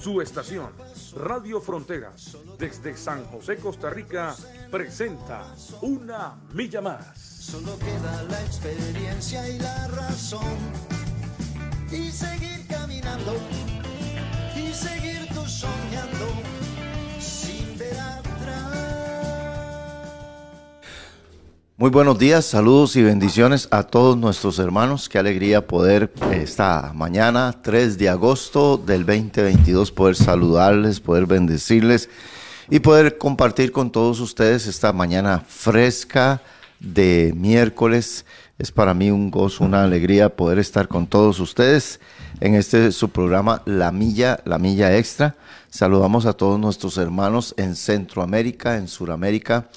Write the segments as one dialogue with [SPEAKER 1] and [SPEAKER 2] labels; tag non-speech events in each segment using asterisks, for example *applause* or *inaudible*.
[SPEAKER 1] Su estación, Radio Fronteras, desde San José, Costa Rica, presenta Una Milla Más.
[SPEAKER 2] Solo queda la experiencia y la razón. Y seguir caminando. Y seguir tú soñando. Sin ver atrás.
[SPEAKER 3] Muy buenos días, saludos y bendiciones a todos nuestros hermanos. Qué alegría poder esta mañana, 3 de agosto del 2022, poder saludarles, poder bendecirles y poder compartir con todos ustedes esta mañana fresca de miércoles. Es para mí un gozo, una alegría poder estar con todos ustedes en este su programa La Milla, La Milla Extra. Saludamos a todos nuestros hermanos en Centroamérica, en Suramérica,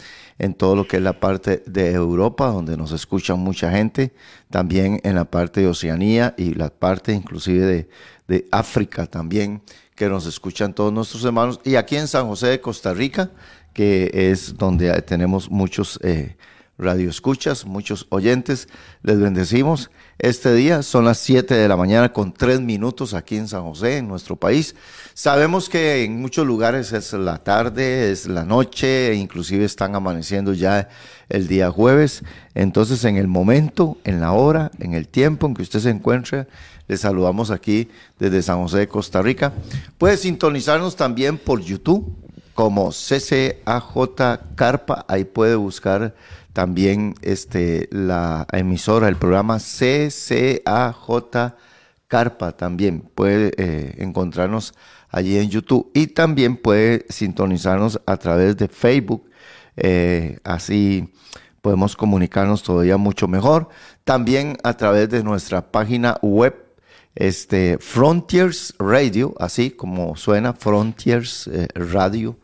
[SPEAKER 3] en todo lo que es la parte de Europa, donde nos escuchan mucha gente, también en la parte de Oceanía y la parte inclusive de, de África también, que nos escuchan todos nuestros hermanos, y aquí en San José de Costa Rica, que es donde tenemos muchos eh, radioescuchas, muchos oyentes, les bendecimos. Este día son las 7 de la mañana con 3 minutos aquí en San José, en nuestro país. Sabemos que en muchos lugares es la tarde, es la noche, e inclusive están amaneciendo ya el día jueves. Entonces, en el momento, en la hora, en el tiempo en que usted se encuentre, le saludamos aquí desde San José de Costa Rica. Puede sintonizarnos también por YouTube como CCAJ Carpa, ahí puede buscar también este, la emisora, el programa CCAJ Carpa también puede eh, encontrarnos allí en YouTube y también puede sintonizarnos a través de Facebook. Eh, así podemos comunicarnos todavía mucho mejor. También a través de nuestra página web, este Frontiers Radio, así como suena Frontiers eh, Radio.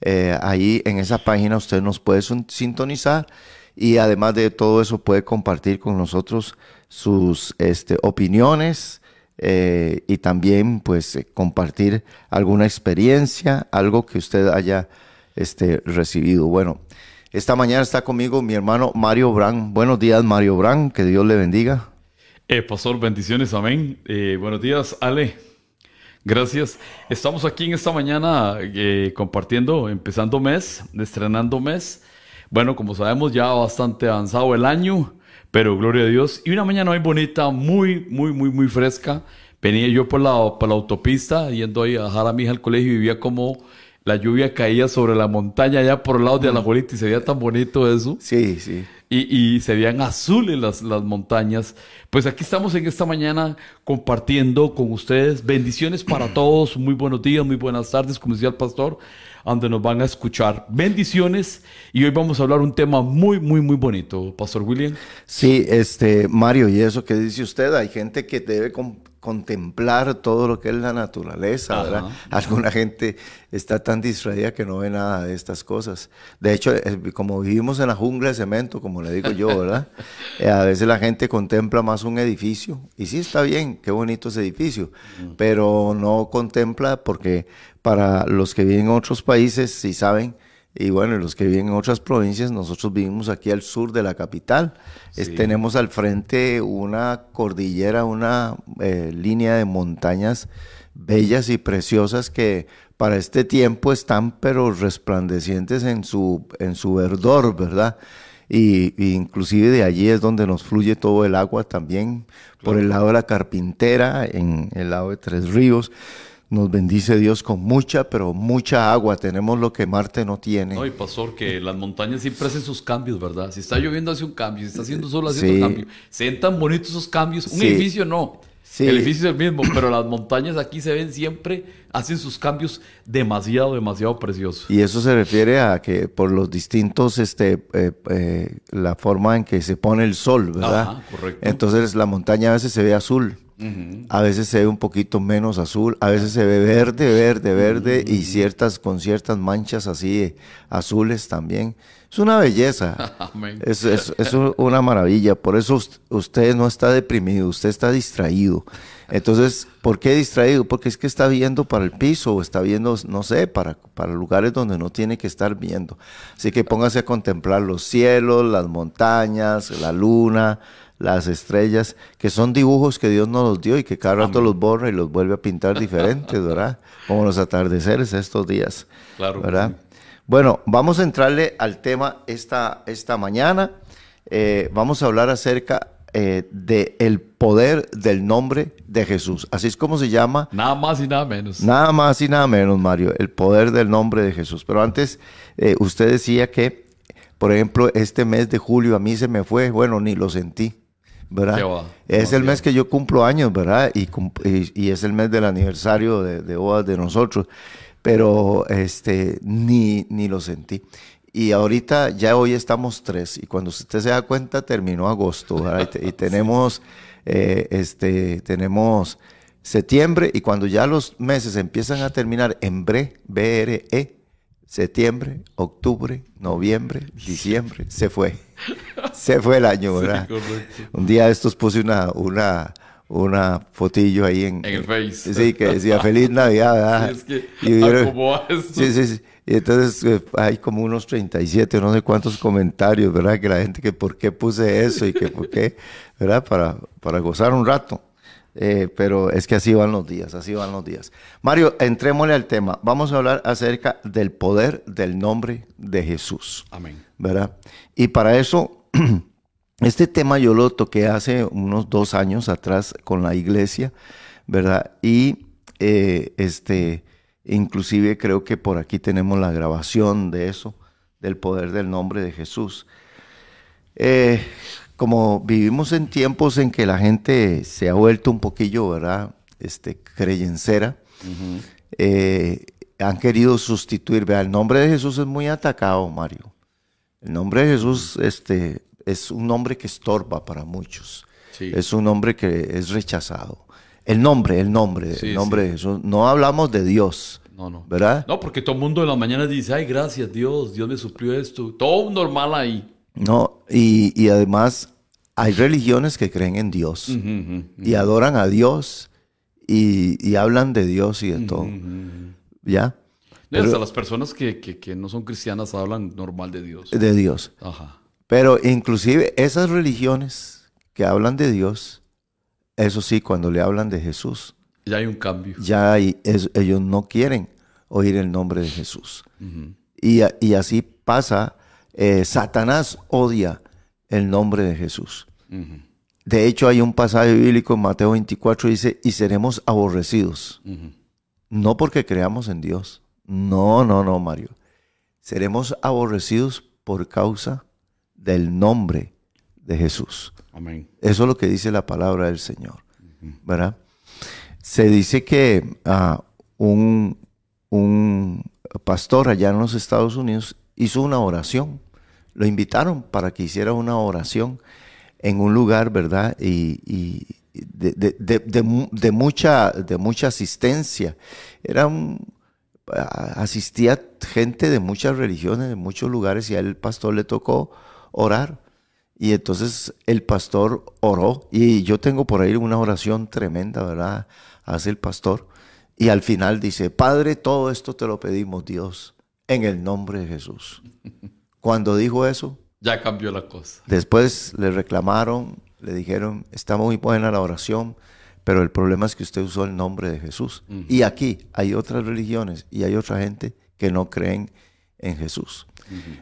[SPEAKER 3] Eh, ahí en esa página usted nos puede sintonizar y además de todo eso puede compartir con nosotros sus este, opiniones eh, y también pues eh, compartir alguna experiencia, algo que usted haya este, recibido. Bueno, esta mañana está conmigo mi hermano Mario Brand. Buenos días Mario Brand, que Dios le bendiga.
[SPEAKER 4] Eh, pastor, bendiciones, amén. buenos días, Ale. Gracias. Estamos aquí en esta mañana compartiendo, empezando mes, estrenando mes. Bueno, como sabemos, ya bastante avanzado el año, pero gloria a Dios. Y una mañana muy bonita, muy, muy, muy, muy fresca. Venía yo por la, por la autopista, yendo ahí a dejar a mi hija al colegio y vivía como la lluvia caía sobre la montaña allá por el lado de Alajuelita y se veía tan bonito eso.
[SPEAKER 3] Sí, sí.
[SPEAKER 4] Y, y se veían azules las, las montañas. Pues aquí estamos en esta mañana compartiendo con ustedes bendiciones para *clears throat* todos. Muy buenos días, muy buenas tardes, como decía el pastor donde nos van a escuchar. Bendiciones y hoy vamos a hablar un tema muy, muy, muy bonito, Pastor William.
[SPEAKER 3] Sí, este, Mario, y eso que dice usted, hay gente que debe contemplar todo lo que es la naturaleza, ¿verdad? *laughs* Alguna gente está tan distraída que no ve nada de estas cosas. De hecho, como vivimos en la jungla de cemento, como le digo yo, ¿verdad? *laughs* Eh, a veces la gente contempla más un edificio, y sí está bien, qué bonito ese edificio, pero no contempla porque para los que viven en otros países, si saben, y bueno, los que viven en otras provincias, nosotros vivimos aquí al sur de la capital. tenemos al frente una cordillera, una eh, línea de montañas bellas y preciosas que para este tiempo están pero resplandecientes en su, en su verdor, ¿verdad? Y, inclusive de allí es donde nos fluye todo el agua también, por el lado de la carpintera, en el lado de Tres Ríos. Nos bendice Dios con mucha, pero mucha agua. Tenemos lo que Marte no tiene.
[SPEAKER 4] No, y pastor, que las montañas siempre hacen sus cambios, ¿verdad? Si está lloviendo hace un cambio, si está haciendo sol hace un cambio. Se ven tan bonitos esos cambios. Un edificio no. El edificio es el mismo, *clears throat* pero las montañas aquí se ven siempre, hacen sus cambios demasiado, demasiado preciosos.
[SPEAKER 3] Y eso se refiere a que por los distintos, este, eh, eh, la forma en que se pone el sol, ¿verdad? Ajá, correcto. Entonces la montaña a veces se ve azul a veces se ve un poquito menos azul, a veces se ve verde, verde, verde y ciertas con ciertas manchas así eh, azules también. Es una belleza, *laughs*
[SPEAKER 4] Amén.
[SPEAKER 3] es, es- una maravilla. Por eso ust- usted no está deprimido, usted está distraído. Entonces, ¿por qué distraído? Porque es que está viendo para el piso o está viendo, no sé, para, para lugares donde no tiene que estar viendo. Así que póngase a contemplar los cielos, las montañas, la luna, las estrellas, que son dibujos que Dios nos los dio y que cada rato los borra y los vuelve a pintar *laughs* diferentes, ¿verdad? Como los atardeceres estos días.
[SPEAKER 4] Claro.
[SPEAKER 3] ¿verdad? Bueno, vamos a entrarle al tema esta, esta mañana. Eh, vamos a hablar acerca eh, de el poder del nombre de Jesús. Así es como se llama,
[SPEAKER 4] Nada más y nada menos.
[SPEAKER 3] nada más y nada menos, Mario, el poder del nombre de Jesús. Pero antes, eh, usted decía que, por ejemplo, este mes de julio a mí se me fue, bueno, ni lo sentí. ¿Verdad? Es el mes que yo cumplo años, ¿verdad? Y, cum- y- y es el mes del aniversario de, de bodas de nosotros. Pero este, ni, ni lo sentí. Y ahorita ya hoy estamos tres. Y cuando usted se da cuenta, terminó agosto, ¿verdad? Y *laughs* tenemos, eh, este, tenemos septiembre. Y cuando ya los meses empiezan a terminar en bre, B-R-E, septiembre, octubre, noviembre, diciembre, se fue. Se fue el año, *laughs* ¿verdad? Un día de estos puse una, una, una fotillo ahí en,
[SPEAKER 4] En el Face.
[SPEAKER 3] Sí, que decía Feliz Navidad, ¿verdad?
[SPEAKER 4] Sí, es que,
[SPEAKER 3] Y. Sí, sí, sí. Y entonces eh, hay como unos 37, no sé cuántos comentarios, ¿verdad? Que la gente que por qué puse eso y que por qué, ¿verdad? Para, para gozar un rato. Eh, pero es que así van los días, así van los días. Mario, entrémosle al tema. Vamos a hablar acerca del poder del nombre de Jesús.
[SPEAKER 4] Amén.
[SPEAKER 3] ¿verdad? Y para eso, *clears throat* este tema yo lo toqué hace unos dos años atrás con la iglesia, ¿verdad? Y eh, este, inclusive creo que por aquí tenemos la grabación de eso, del poder del nombre de Jesús. Eh, como vivimos en tiempos en que la gente se ha vuelto un poquillo, ¿verdad? Este, creyencera, eh, han querido sustituir. Vea, el nombre de Jesús es muy atacado, Mario. El nombre de Jesús este, es un nombre que estorba para muchos.
[SPEAKER 4] Sí.
[SPEAKER 3] Es un nombre que es rechazado. El nombre, el nombre,
[SPEAKER 4] Sí,
[SPEAKER 3] el nombre
[SPEAKER 4] sí.
[SPEAKER 3] de Jesús. No hablamos de Dios,
[SPEAKER 4] No, no.
[SPEAKER 3] ¿verdad?
[SPEAKER 4] No, porque todo el mundo en las mañanas dice, ay, gracias Dios, Dios me suplió esto. Todo normal ahí.
[SPEAKER 3] No, y, y además hay religiones que creen en Dios y adoran a Dios y, y hablan de Dios y de todo. ¿Ya?
[SPEAKER 4] Hasta las personas que, que- que no son cristianas hablan normal de Dios.
[SPEAKER 3] De Dios.
[SPEAKER 4] Ajá.
[SPEAKER 3] Pero inclusive esas religiones que hablan de Dios, eso sí, cuando le hablan de Jesús,
[SPEAKER 4] Ya hay un cambio.
[SPEAKER 3] ya hay- es- ellos no quieren oír el nombre de Jesús. Y, y así pasa, eh, Satanás odia el nombre de Jesús. De hecho, hay un pasaje bíblico en Mateo 24, dice, y seremos aborrecidos, no porque creamos en Dios. No, no, no, Mario. Seremos aborrecidos por causa del nombre de Jesús.
[SPEAKER 4] Amén.
[SPEAKER 3] Eso es lo que dice la palabra del Señor, ¿verdad? Se dice que ah, un, un pastor allá en los Estados Unidos hizo una oración. Lo invitaron para que hiciera una oración en un lugar, ¿verdad? Y, de, de- de- de mu- de mucha, de mucha asistencia. Era un, asistía gente de muchas religiones, de muchos lugares, y al pastor le tocó orar. Y entonces el pastor oró, y yo tengo por ahí una oración tremenda, ¿verdad? Hace el pastor. Y al final dice, Padre, todo esto te lo pedimos, Dios, en el nombre de Jesús. Cuando dijo eso,
[SPEAKER 4] Ya cambió la cosa.
[SPEAKER 3] Después le reclamaron, le dijeron, está muy buena la oración, pero el problema es que usted usó el nombre de Jesús. Y aquí hay otras religiones y hay otra gente que no creen en Jesús.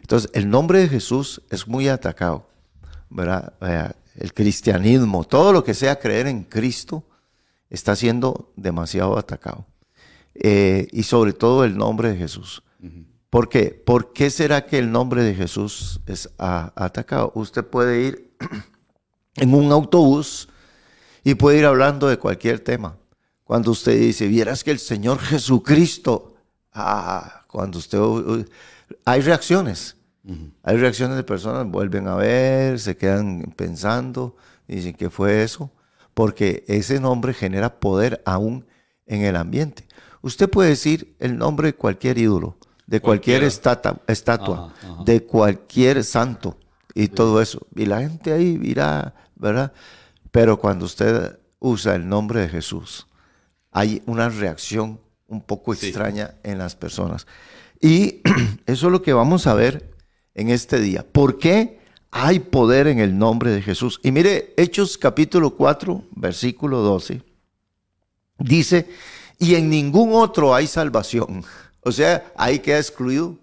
[SPEAKER 3] Entonces, el nombre de Jesús es muy atacado, ¿verdad? El cristianismo, todo lo que sea creer en Cristo, está siendo demasiado atacado. Eh, y sobre todo el nombre de Jesús. ¿Por qué? ¿Por qué será que el nombre de Jesús es a- atacado? Usted puede ir *clears throat* en un autobús y puede ir hablando de cualquier tema. Cuando usted dice, vieras que el Señor Jesucristo, ah, cuando usted, hay reacciones. Hay reacciones de personas, vuelven a ver, se quedan pensando, dicen, ¿qué fue eso? porque ese nombre genera poder aún en el ambiente. Usted puede decir el nombre de cualquier ídolo, de cualquier estata- estatua,
[SPEAKER 4] Ajá, ajá.
[SPEAKER 3] de cualquier santo y todo eso. Y la gente ahí dirá, ¿verdad? Pero cuando usted usa el nombre de Jesús, hay una reacción un poco
[SPEAKER 4] Sí.
[SPEAKER 3] extraña en las personas. Y *clears throat* eso es lo que vamos a ver en este día. ¿Por qué hay poder en el nombre de Jesús? Y mire, Hechos capítulo 4, versículo 12, dice, y en ningún otro hay salvación. O sea, ahí queda excluido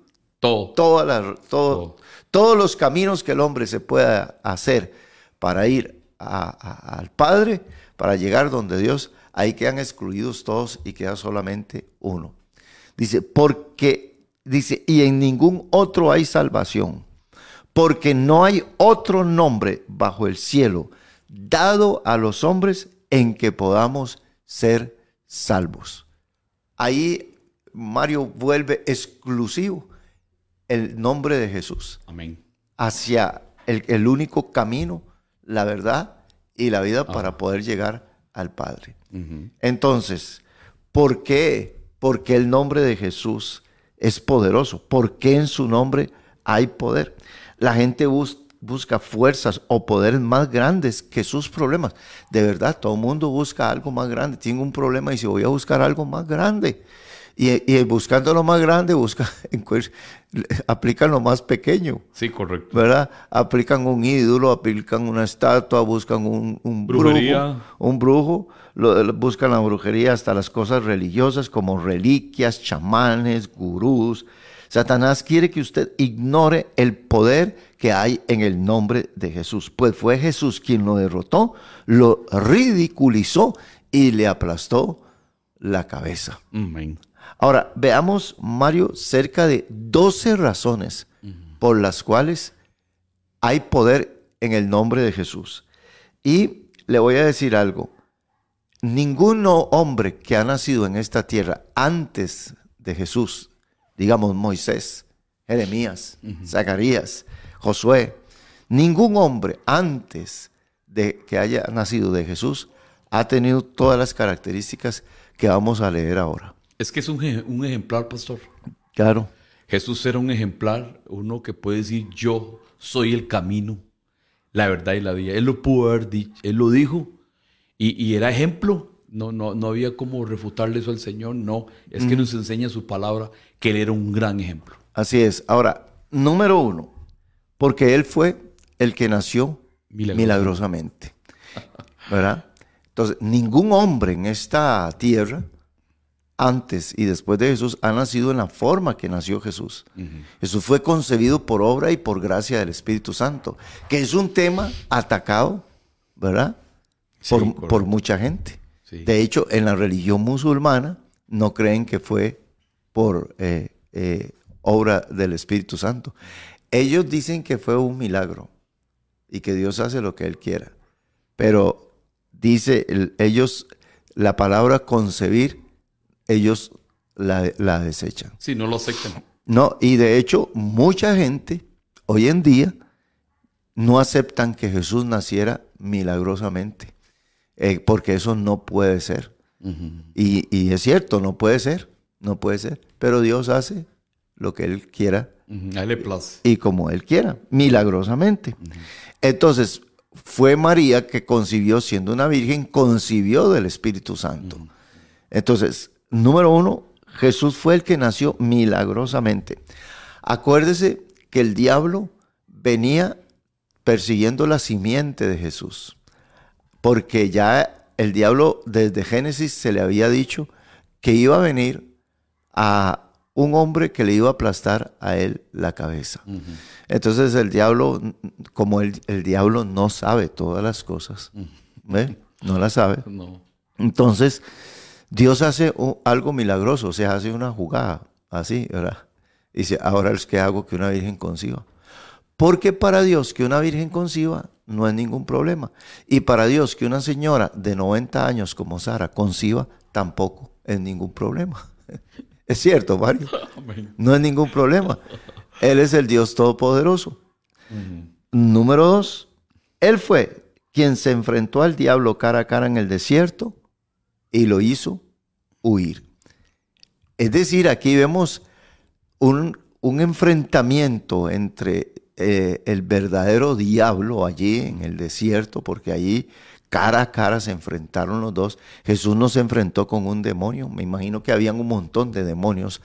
[SPEAKER 4] Todo.
[SPEAKER 3] todos los caminos que el hombre se pueda hacer para ir a- a- al Padre, para llegar donde Dios, ahí quedan excluidos todos y queda solamente uno. Dice, porque, dice, y en ningún otro hay salvación, porque no hay otro nombre bajo el cielo dado a los hombres en que podamos ser salvos. Ahí Mario vuelve exclusivo el nombre de Jesús
[SPEAKER 4] Amén.
[SPEAKER 3] hacia el, el único camino, la verdad y la vida para poder llegar al Padre. Entonces, ¿por qué? Porque el nombre de Jesús es poderoso. ¿Por qué en su nombre hay poder? La gente bus- busca fuerzas o poderes más grandes que sus problemas. De verdad, todo el mundo busca algo más grande. Tiene un problema y dice, voy a buscar algo más grande. Y, y buscando lo más grande, busca, *laughs* aplican lo más pequeño.
[SPEAKER 4] Sí, correcto.
[SPEAKER 3] ¿verdad? Aplican un ídolo, aplican una estatua, buscan un, un
[SPEAKER 4] Brujería.
[SPEAKER 3] brujo, un brujo, lo- lo- buscan la brujería hasta las cosas religiosas como reliquias, chamanes, gurús. Satanás quiere que usted ignore el poder que hay en el nombre de Jesús, pues fue Jesús quien lo derrotó, lo ridiculizó y le aplastó la cabeza.
[SPEAKER 4] Amén.
[SPEAKER 3] Ahora, veamos, Mario, cerca de 12 razones por las cuales hay poder en el nombre de Jesús. Y le voy a decir algo. Ningún hombre que ha nacido en esta tierra antes de Jesús, digamos Moisés, Jeremías, Zacarías, Josué, ningún hombre antes de que haya nacido de Jesús ha tenido todas las características que vamos a leer ahora.
[SPEAKER 4] Es que es un, un ejemplar, pastor.
[SPEAKER 3] Claro.
[SPEAKER 4] Jesús era un ejemplar, uno que puede decir yo soy el camino, la verdad y la vida. Él lo pudo haber dicho, él lo dijo y, y era ejemplo. No, no, no había como refutarle eso al Señor, no. Es que nos enseña su palabra que él era un gran ejemplo.
[SPEAKER 3] Así es. Ahora, número uno, porque él fue el que nació
[SPEAKER 4] Milagroso.
[SPEAKER 3] milagrosamente. ¿Verdad? Entonces, ningún hombre en esta tierra, antes y después de Jesús, ha nacido en la forma que nació Jesús. Jesús fue concebido por obra y por gracia del Espíritu Santo, que es un tema atacado, ¿verdad?
[SPEAKER 4] Sí,
[SPEAKER 3] por, mucha gente.
[SPEAKER 4] Sí.
[SPEAKER 3] De hecho, en la religión musulmana no creen que fue por eh, eh, obra del Espíritu Santo. Ellos dicen que fue un milagro y que Dios hace lo que Él quiera. Pero dice el- ellos, la palabra concebir, ellos la, la desechan.
[SPEAKER 4] Sí, no lo aceptan.
[SPEAKER 3] No, y de hecho, mucha gente hoy en día no aceptan que Jesús naciera milagrosamente, eh, porque eso no puede ser. y, y es cierto, no puede ser, no puede ser, pero Dios hace lo que Él quiera
[SPEAKER 4] Ujú, A él le place.
[SPEAKER 3] y como Él quiera, milagrosamente. Entonces, fue María que concibió, siendo una virgen, concibió del Espíritu Santo. Entonces, número uno, Jesús fue el que nació milagrosamente. Acuérdese que el diablo venía persiguiendo la simiente de Jesús, porque ya el diablo desde Génesis se le había dicho que iba a venir a un hombre que le iba a aplastar a él la cabeza. Entonces el diablo, como el, el diablo no sabe todas las cosas, no las sabe,
[SPEAKER 4] No.
[SPEAKER 3] entonces Dios hace algo milagroso, o sea, hace una jugada así, ¿verdad? Dice, ahora es que hago que una virgen conciba. Porque para Dios que una virgen conciba no es ningún problema. Y para Dios que una señora de 90 años como Sara conciba tampoco es ningún problema. *laughs* Es cierto, Mario. No es ningún problema. Él es el Dios Todopoderoso. Número dos, Él fue quien se enfrentó al diablo cara a cara en el desierto y lo hizo huir. Es decir, aquí vemos un, un enfrentamiento entre eh, el verdadero diablo allí en el desierto, porque allí cara a cara se enfrentaron los dos. Jesús no se enfrentó con un demonio, me imagino que habían un montón de demonios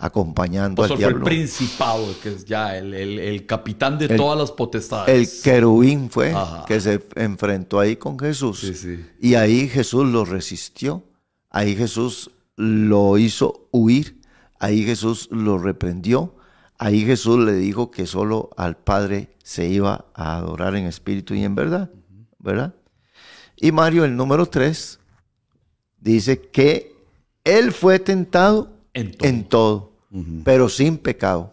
[SPEAKER 3] acompañando al diablo.
[SPEAKER 4] Fue el principado, que es ya el, el, el capitán de todas las potestades.
[SPEAKER 3] El querubín fue que se enfrentó ahí con Jesús.
[SPEAKER 4] Sí, sí.
[SPEAKER 3] Y ahí Jesús lo resistió. Ahí Jesús lo hizo huir. Ahí Jesús lo reprendió. Ahí Jesús le dijo que solo al Padre se iba a adorar en espíritu y en verdad. ¿Verdad? Y Mario, el número 3, dice que él fue tentado en todo, pero sin pecado.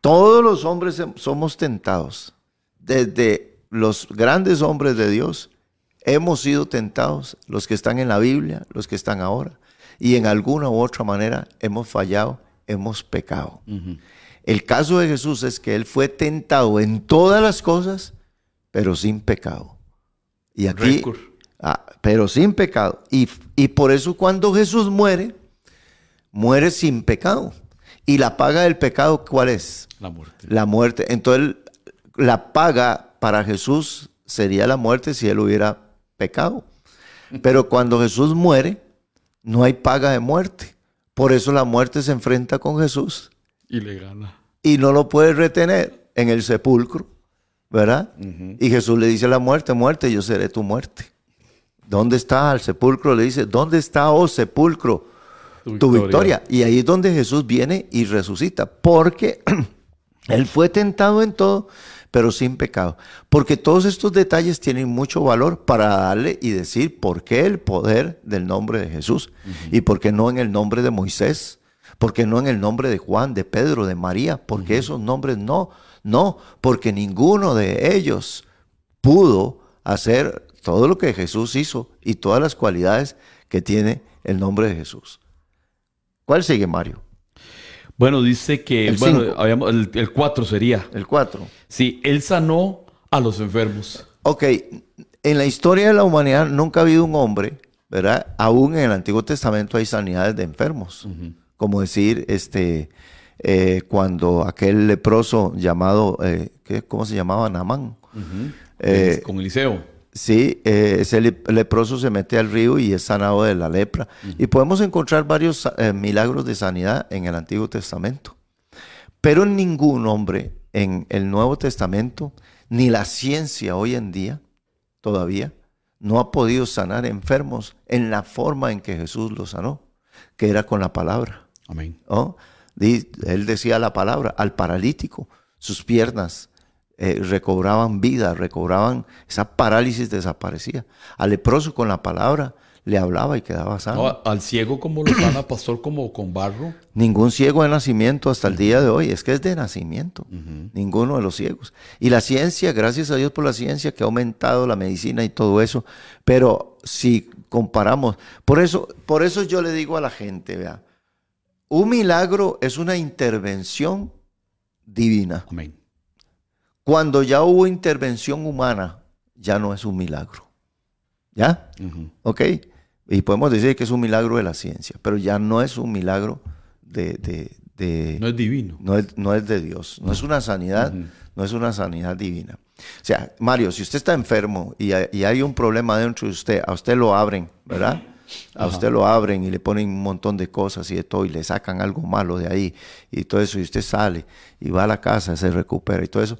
[SPEAKER 3] Todos los hombres somos tentados. Desde los grandes hombres de Dios hemos sido tentados, los que están en la Biblia, los que están ahora. Y en alguna u otra manera hemos fallado, hemos pecado. El caso de Jesús es que Él fue tentado en todas las cosas, pero sin pecado. Y aquí, ah, pero sin pecado. Y, y por eso cuando Jesús muere, muere sin pecado. ¿Y la paga del pecado cuál es?
[SPEAKER 4] La muerte.
[SPEAKER 3] La muerte. Entonces, la paga para Jesús sería la muerte si él hubiera pecado. Pero cuando Jesús muere, no hay paga de muerte. Por eso la muerte se enfrenta con Jesús.
[SPEAKER 4] Y le gana.
[SPEAKER 3] Y no lo puede retener en el sepulcro, ¿verdad? Y Jesús le dice a la muerte, muerte, yo seré tu muerte. ¿Dónde está el sepulcro? Le dice, ¿dónde está, oh sepulcro? Tu, victoria. Y ahí es donde Jesús viene y resucita, porque *clears throat* Él fue tentado en todo, pero sin pecado. Porque todos estos detalles tienen mucho valor para darle y decir por qué el poder del nombre de Jesús y por qué no en el nombre de Moisés, por qué no en el nombre de Juan, de Pedro, de María, porque esos nombres no, no, porque ninguno de ellos pudo hacer todo lo que Jesús hizo y todas las cualidades que tiene el nombre de Jesús. ¿Cuál sigue, Mario?
[SPEAKER 4] Bueno, dice que el bueno, el 4 sería.
[SPEAKER 3] El 4.
[SPEAKER 4] Sí, él sanó a los enfermos.
[SPEAKER 3] Ok, en la historia de la humanidad nunca ha habido un hombre, ¿verdad? Aún en el Antiguo Testamento hay sanidades de enfermos. Como decir, este, eh, cuando aquel leproso llamado, eh, ¿cómo se llamaba? Namán.
[SPEAKER 4] Eh, con Eliseo.
[SPEAKER 3] Sí, eh, ese leproso se mete al río y es sanado de la lepra. Y podemos encontrar varios eh, milagros de sanidad en el Antiguo Testamento. Pero ningún hombre en el Nuevo Testamento, ni la ciencia hoy en día, todavía, no ha podido sanar enfermos en la forma en que Jesús los sanó, que era con la palabra.
[SPEAKER 4] Amén.
[SPEAKER 3] Él decía la palabra al paralítico, sus piernas eh, recobraban vida, recobraban, esa parálisis desaparecía. Al leproso con la palabra le hablaba y quedaba sano.
[SPEAKER 4] al ciego como lo sana, *clears throat* pastor, como con barro.
[SPEAKER 3] Ningún ciego de nacimiento hasta el día de hoy, es que es de nacimiento, ninguno de los ciegos. Y la ciencia, gracias a Dios por la ciencia que ha aumentado la medicina y todo eso, pero si comparamos, por eso, por eso yo le digo a la gente, vea, un milagro es una intervención divina.
[SPEAKER 4] Amén.
[SPEAKER 3] Cuando ya hubo intervención humana, ya no es un milagro. ¿Ya? ¿Ok? Y podemos decir que es un milagro de la ciencia, pero ya no es un milagro de...
[SPEAKER 4] no es divino.
[SPEAKER 3] No es, no es, de Dios. No es una sanidad, no es una sanidad divina. O sea, Mario, si usted está enfermo y hay, un problema dentro de usted, a usted lo abren, ¿verdad? A usted lo abren y le ponen un montón de cosas y de todo y le sacan algo malo de ahí y todo eso y usted sale y va a la casa, se recupera y todo eso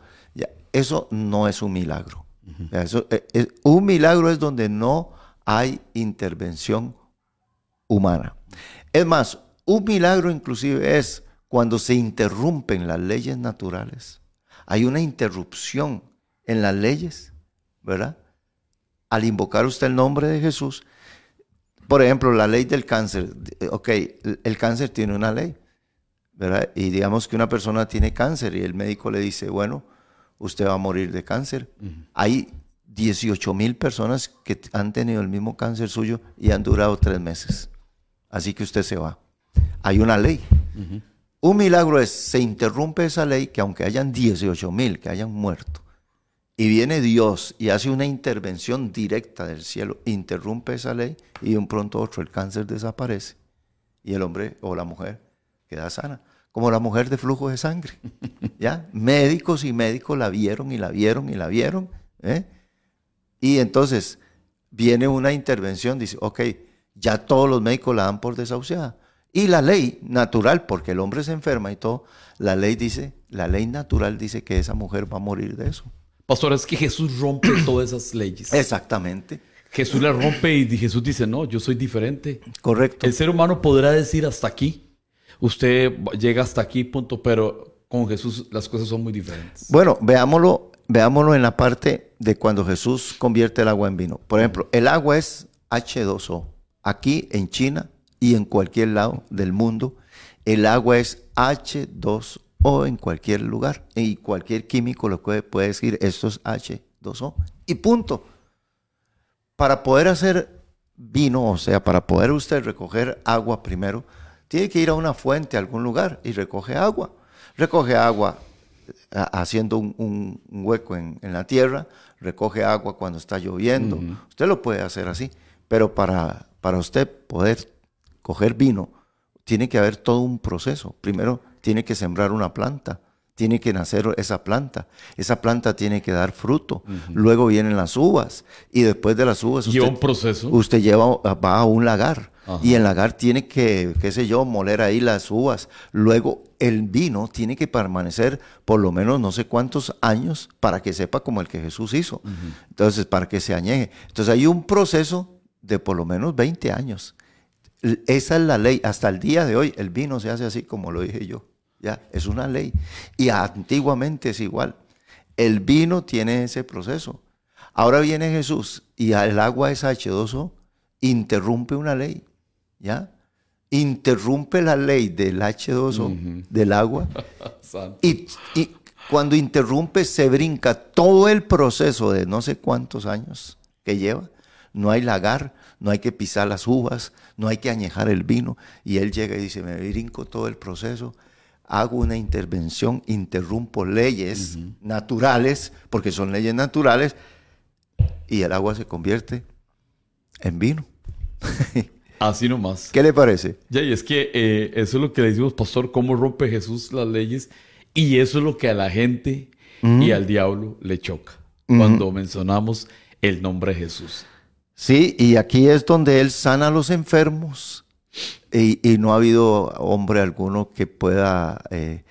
[SPEAKER 3] eso no es un milagro. Eh, un milagro es donde no hay intervención humana. Es más, un milagro inclusive es cuando se interrumpen las leyes naturales. Hay una interrupción en las leyes, ¿verdad? Al invocar usted el nombre de Jesús, por ejemplo, la ley del cáncer, ok, el cáncer tiene una ley, ¿verdad? Y digamos que una persona tiene cáncer y el médico le dice, bueno, usted va a morir de cáncer. Hay 18 mil personas que han tenido el mismo cáncer suyo y han durado tres meses. Así que usted se va. Hay una ley. Un milagro es, se interrumpe esa ley que aunque hayan 18 mil que hayan muerto, y viene Dios y hace una intervención directa del cielo, interrumpe esa ley y de un pronto otro el cáncer desaparece y el hombre o la mujer queda sana. Como la mujer de flujo de sangre. ¿Ya? Médicos y médicos la vieron y la vieron y la vieron. ¿eh? Y entonces viene una intervención, dice, ok, ya todos los médicos la dan por desahuciada. Y la ley natural, porque el hombre se enferma y todo, la ley dice, la ley natural dice que esa mujer va a morir de eso.
[SPEAKER 4] Pastor, es que Jesús rompe *clears throat* todas esas leyes.
[SPEAKER 3] Exactamente.
[SPEAKER 4] Jesús la rompe y Jesús dice, no, yo soy diferente.
[SPEAKER 3] Correcto.
[SPEAKER 4] El ser humano podrá decir hasta aquí. Usted llega hasta aquí, punto, pero con Jesús las cosas son muy diferentes.
[SPEAKER 3] Bueno, veámoslo, veámoslo en la parte de cuando Jesús convierte el agua en vino. Por ejemplo, el agua es H2O. Aquí en China y en cualquier lado del mundo, el agua es H2O en cualquier lugar. Y cualquier químico lo puede, puede decir, esto es H2O. Y punto. Para poder hacer vino, o sea, para poder usted recoger agua primero, tiene que ir a una fuente, a algún lugar, y recoge agua. Recoge agua haciendo un, hueco en, la tierra, recoge agua cuando está lloviendo. Usted lo puede hacer así, pero para, para usted poder coger vino, tiene que haber todo un proceso. Primero, tiene que sembrar una planta tiene que nacer esa planta. Esa planta tiene que dar fruto. Luego vienen las uvas. Y después de las uvas.
[SPEAKER 4] Lleva un proceso.
[SPEAKER 3] Usted lleva, va a un lagar. Y el lagar tiene que, qué sé yo, moler ahí las uvas. Luego el vino tiene que permanecer por lo menos no sé cuántos años para que sepa como el que Jesús hizo. Entonces, para que se añeje. Entonces hay un proceso de por lo menos 20 años. Esa es la ley. Hasta el día de hoy el vino se hace así como lo dije yo. Ya, es una ley. Y antiguamente es igual. El vino tiene ese proceso. Ahora viene Jesús y el agua es H2O, interrumpe una ley. ¿Ya? Interrumpe la ley del H2O, del agua. *laughs* y, y cuando interrumpe se brinca todo el proceso de no sé cuántos años que lleva. No hay lagar, no hay que pisar las uvas, no hay que añejar el vino. Y él llega y dice, me brinco todo el proceso hago una intervención, interrumpo leyes naturales, porque son leyes naturales, y el agua se convierte en vino. *laughs*
[SPEAKER 4] Así nomás.
[SPEAKER 3] ¿Qué le parece?
[SPEAKER 4] Ya, y es que eh, eso es lo que le decimos, pastor, cómo rompe Jesús las leyes, y eso es lo que a la gente y al diablo le choca cuando mencionamos el nombre de Jesús.
[SPEAKER 3] Sí, y aquí es donde Él sana a los enfermos, y, no ha habido hombre alguno que pueda, eh,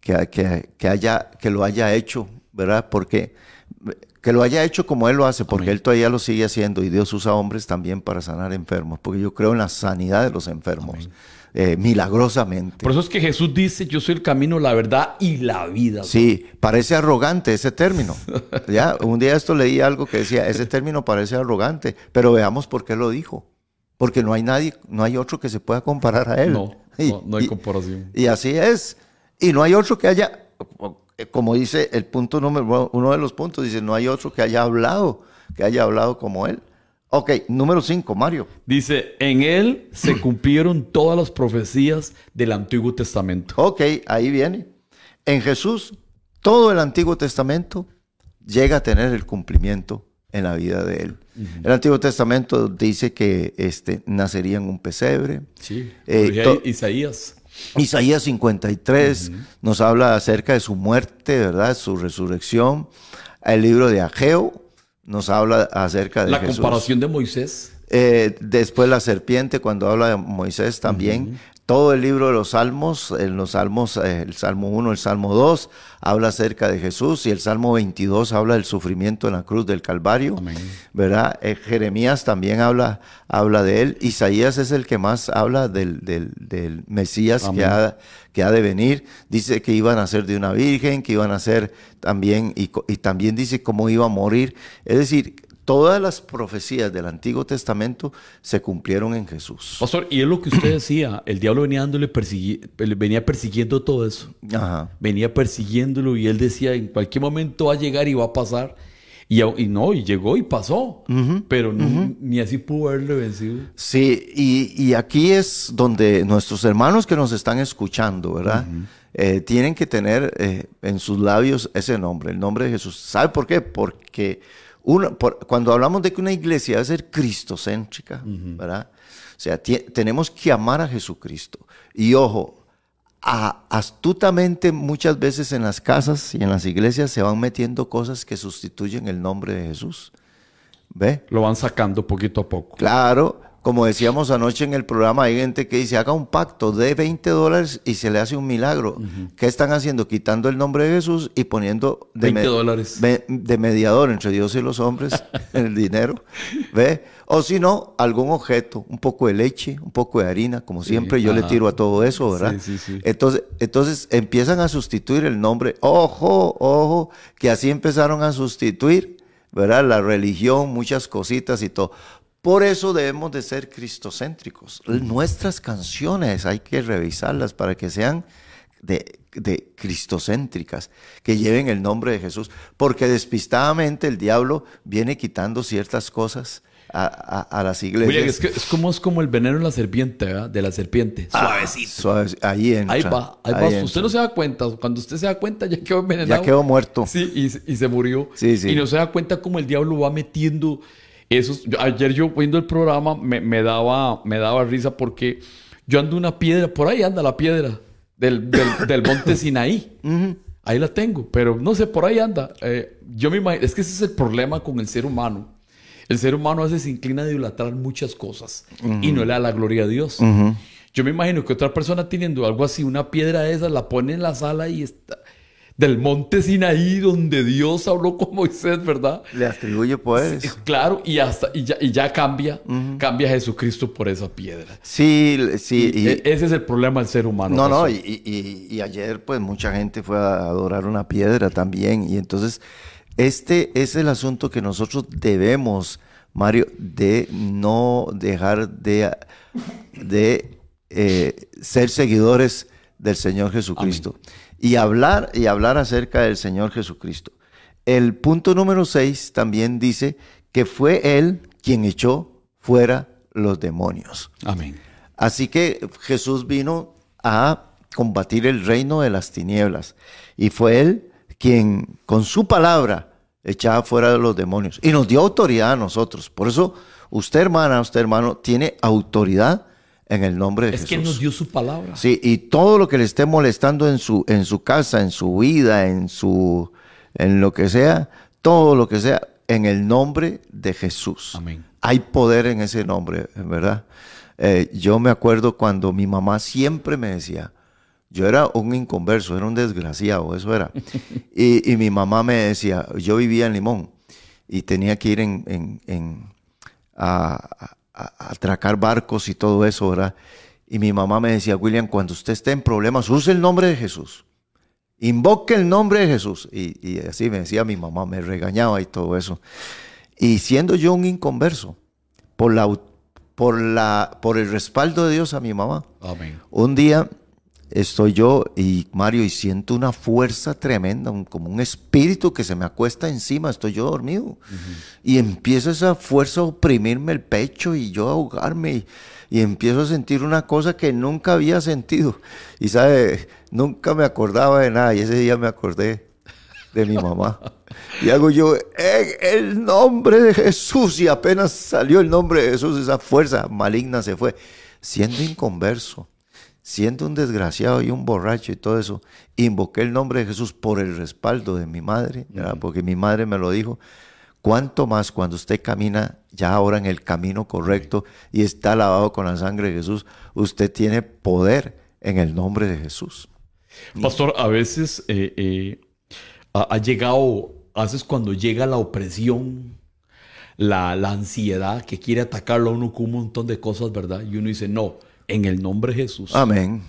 [SPEAKER 3] que, haya, que lo haya hecho, ¿verdad? Porque que lo haya hecho como Él lo hace, porque Él todavía lo sigue haciendo y Dios usa hombres también para sanar enfermos, porque yo creo en la sanidad de los enfermos. Eh, milagrosamente.
[SPEAKER 4] Por eso es que Jesús dice, yo soy el camino, la verdad y la vida.
[SPEAKER 3] Sí, parece arrogante ese término. *laughs* ya, un día esto leí algo que decía, ese término parece arrogante, pero veamos por qué lo dijo porque no hay nadie, no hay otro que se pueda comparar a él.
[SPEAKER 4] No, *laughs* no, hay comparación.
[SPEAKER 3] Y, así es. Y no hay otro que haya, como dice el punto número, uno de los puntos, dice, no hay otro que haya hablado, que haya hablado como él. Ok, número cinco, Mario.
[SPEAKER 4] Dice, en él se *clears throat* cumplieron todas las profecías del Antiguo Testamento.
[SPEAKER 3] Ok, ahí viene. En Jesús, todo el Antiguo Testamento llega a tener el cumplimiento en la vida de él. El Antiguo Testamento dice que este, nacería en un pesebre.
[SPEAKER 4] Sí, eh, Isaías.
[SPEAKER 3] Isaías 53 nos habla acerca de su muerte, ¿verdad? Su resurrección. El libro de Ageo nos habla acerca de
[SPEAKER 4] la comparación de Moisés.
[SPEAKER 3] Eh, después la serpiente, cuando habla de Moisés también todo el libro de los salmos, en los salmos, eh, el salmo 1, el salmo 2, habla acerca de Jesús y el salmo 22 habla del sufrimiento en la cruz del Calvario, ¿verdad? Eh, Jeremías también habla, habla de él, Isaías es el que más habla del, del, Mesías que ha, que ha, de venir, dice que iban a ser de una virgen, que iban a ser también, y, y también dice cómo iba a morir, es decir, todas las profecías del Antiguo Testamento se cumplieron en Jesús.
[SPEAKER 4] Pastor, y es lo que usted decía, el diablo venía dándole venía persiguiendo todo eso. Venía persiguiéndolo y él decía, en cualquier momento va a llegar y va a pasar. Y, y no, y llegó y pasó. Pero no- ni así pudo haberle vencido.
[SPEAKER 3] Sí, y, y aquí es donde nuestros hermanos que nos están escuchando, ¿verdad? Eh, tienen que tener eh, en sus labios ese nombre, el nombre de Jesús. ¿Sabe por qué? Porque una- por- cuando hablamos de que una iglesia debe ser cristocéntrica, ¿verdad? O sea, tenemos que amar a Jesucristo. Y ojo, a- astutamente muchas veces en las casas y en las iglesias se van metiendo cosas que sustituyen el nombre de Jesús. ¿Ve?
[SPEAKER 4] Lo van sacando poquito a poco.
[SPEAKER 3] Claro, como decíamos anoche en el programa, hay gente que dice, haga un pacto de 20 dólares y se le hace un milagro. ¿Qué están haciendo? Quitando el nombre de Jesús y poniendo de,
[SPEAKER 4] 20 dólares.
[SPEAKER 3] me- de mediador entre Dios y los hombres *laughs* el dinero. ¿Ve? O si no, algún objeto, un poco de leche, un poco de harina, como siempre yo le tiro a todo eso, ¿verdad?
[SPEAKER 4] Sí, sí, sí.
[SPEAKER 3] Entonces, entonces empiezan a sustituir el nombre. Ojo, ojo, que así empezaron a sustituir, ¿verdad? La religión, muchas cositas y todo. Por eso debemos de ser cristocéntricos. Nuestras canciones hay que revisarlas para que sean de, de cristocéntricas, que lleven el nombre de Jesús, porque despistadamente el diablo viene quitando ciertas cosas a, a- a las iglesias.
[SPEAKER 4] Oye, es, que es como, es como el veneno de la serpiente, ¿verdad? De la serpiente.
[SPEAKER 3] Ah, suave- ahí entra.
[SPEAKER 4] Ahí va, ahí va.
[SPEAKER 3] entra.
[SPEAKER 4] Usted no se da cuenta. Cuando usted se da cuenta, ya quedó envenenado.
[SPEAKER 3] Ya quedó muerto.
[SPEAKER 4] Sí, y, se- y se murió.
[SPEAKER 3] Sí, sí.
[SPEAKER 4] Y no se da cuenta cómo el diablo va metiendo esos. yo- ayer yo viendo el programa me, me daba, me daba risa porque yo ando una piedra, por ahí anda la piedra del, del, *laughs* del monte Sinaí. Ahí la tengo, pero no sé, por ahí anda. Eh, yo me imagino, es que ese es el problema con el ser humano. El ser humano a veces se inclina a idolatrar muchas cosas y no le da la gloria a Dios. Yo me imagino que otra persona teniendo algo así, una piedra de esas, la pone en la sala y está del monte Sinaí donde Dios habló con Moisés, ¿verdad?
[SPEAKER 3] Le atribuye poderes.
[SPEAKER 4] Claro, y hasta y ya, y ya cambia, cambia Jesucristo por esa piedra.
[SPEAKER 3] Sí, sí. y-
[SPEAKER 4] E- ese es el problema del ser humano.
[SPEAKER 3] no, no, y ayer pues mucha gente fue a adorar una piedra también. Y entonces, este es el asunto que nosotros debemos, Mario, de no dejar de, de eh, ser seguidores del Señor Jesucristo. Y hablar, y hablar acerca del Señor Jesucristo. El punto número 6 también dice que fue Él quien echó fuera los demonios.
[SPEAKER 4] Amén.
[SPEAKER 3] Así que Jesús vino a combatir el reino de las tinieblas y fue Él quien con su palabra echaba fuera de los demonios y nos dio autoridad a nosotros. Por eso usted hermana, usted hermano, tiene autoridad en el nombre de
[SPEAKER 4] Es
[SPEAKER 3] Jesús.
[SPEAKER 4] que Él nos dio su palabra.
[SPEAKER 3] Sí, y todo lo que le esté molestando en su, en su casa, en su vida, en su, en lo que sea, todo lo que sea, en el nombre de Jesús.
[SPEAKER 4] Amén.
[SPEAKER 3] Hay poder en ese nombre, ¿verdad? Eh, yo me acuerdo cuando mi mamá siempre me decía, yo era un inconverso, era un desgraciado, eso era. *laughs* Y, y mi mamá me decía, yo vivía en Limón y tenía que ir en, en- en- a, a- atracar barcos y todo eso, ¿verdad? Y mi mamá me decía, William, cuando usted esté en problemas, use el nombre de Jesús. Invoque el nombre de Jesús. Y, y así me decía mi mamá, me regañaba y todo eso. Y siendo yo un inconverso, por, la, por, la, por el respaldo de Dios a mi mamá,
[SPEAKER 4] Amén.
[SPEAKER 3] un día estoy yo y Mario y siento una fuerza tremenda, un- como un espíritu que se me acuesta encima, estoy yo dormido. Y empieza esa fuerza a oprimirme el pecho y yo a ahogarme y, y empiezo a sentir una cosa que nunca había sentido. Y sabe, nunca me acordaba de nada y ese día me acordé de mi mamá. Y hago yo, en el nombre de Jesús, y apenas salió el nombre de Jesús, esa fuerza maligna se fue. Siendo inconverso, siendo un desgraciado y un borracho y todo eso, invoqué el nombre de Jesús por el respaldo de mi madre, ¿verdad? porque mi madre me lo dijo. Cuánto más cuando usted camina ya ahora en el camino correcto y está lavado con la sangre de Jesús, usted tiene poder en el nombre de Jesús.
[SPEAKER 4] Pastor, a veces eh, eh, ha, ha llegado, a veces cuando llega la opresión, la, la ansiedad que quiere atacarlo a uno con un montón de cosas, ¿verdad? Y uno dice, no, en el nombre de Jesús.
[SPEAKER 3] Amén.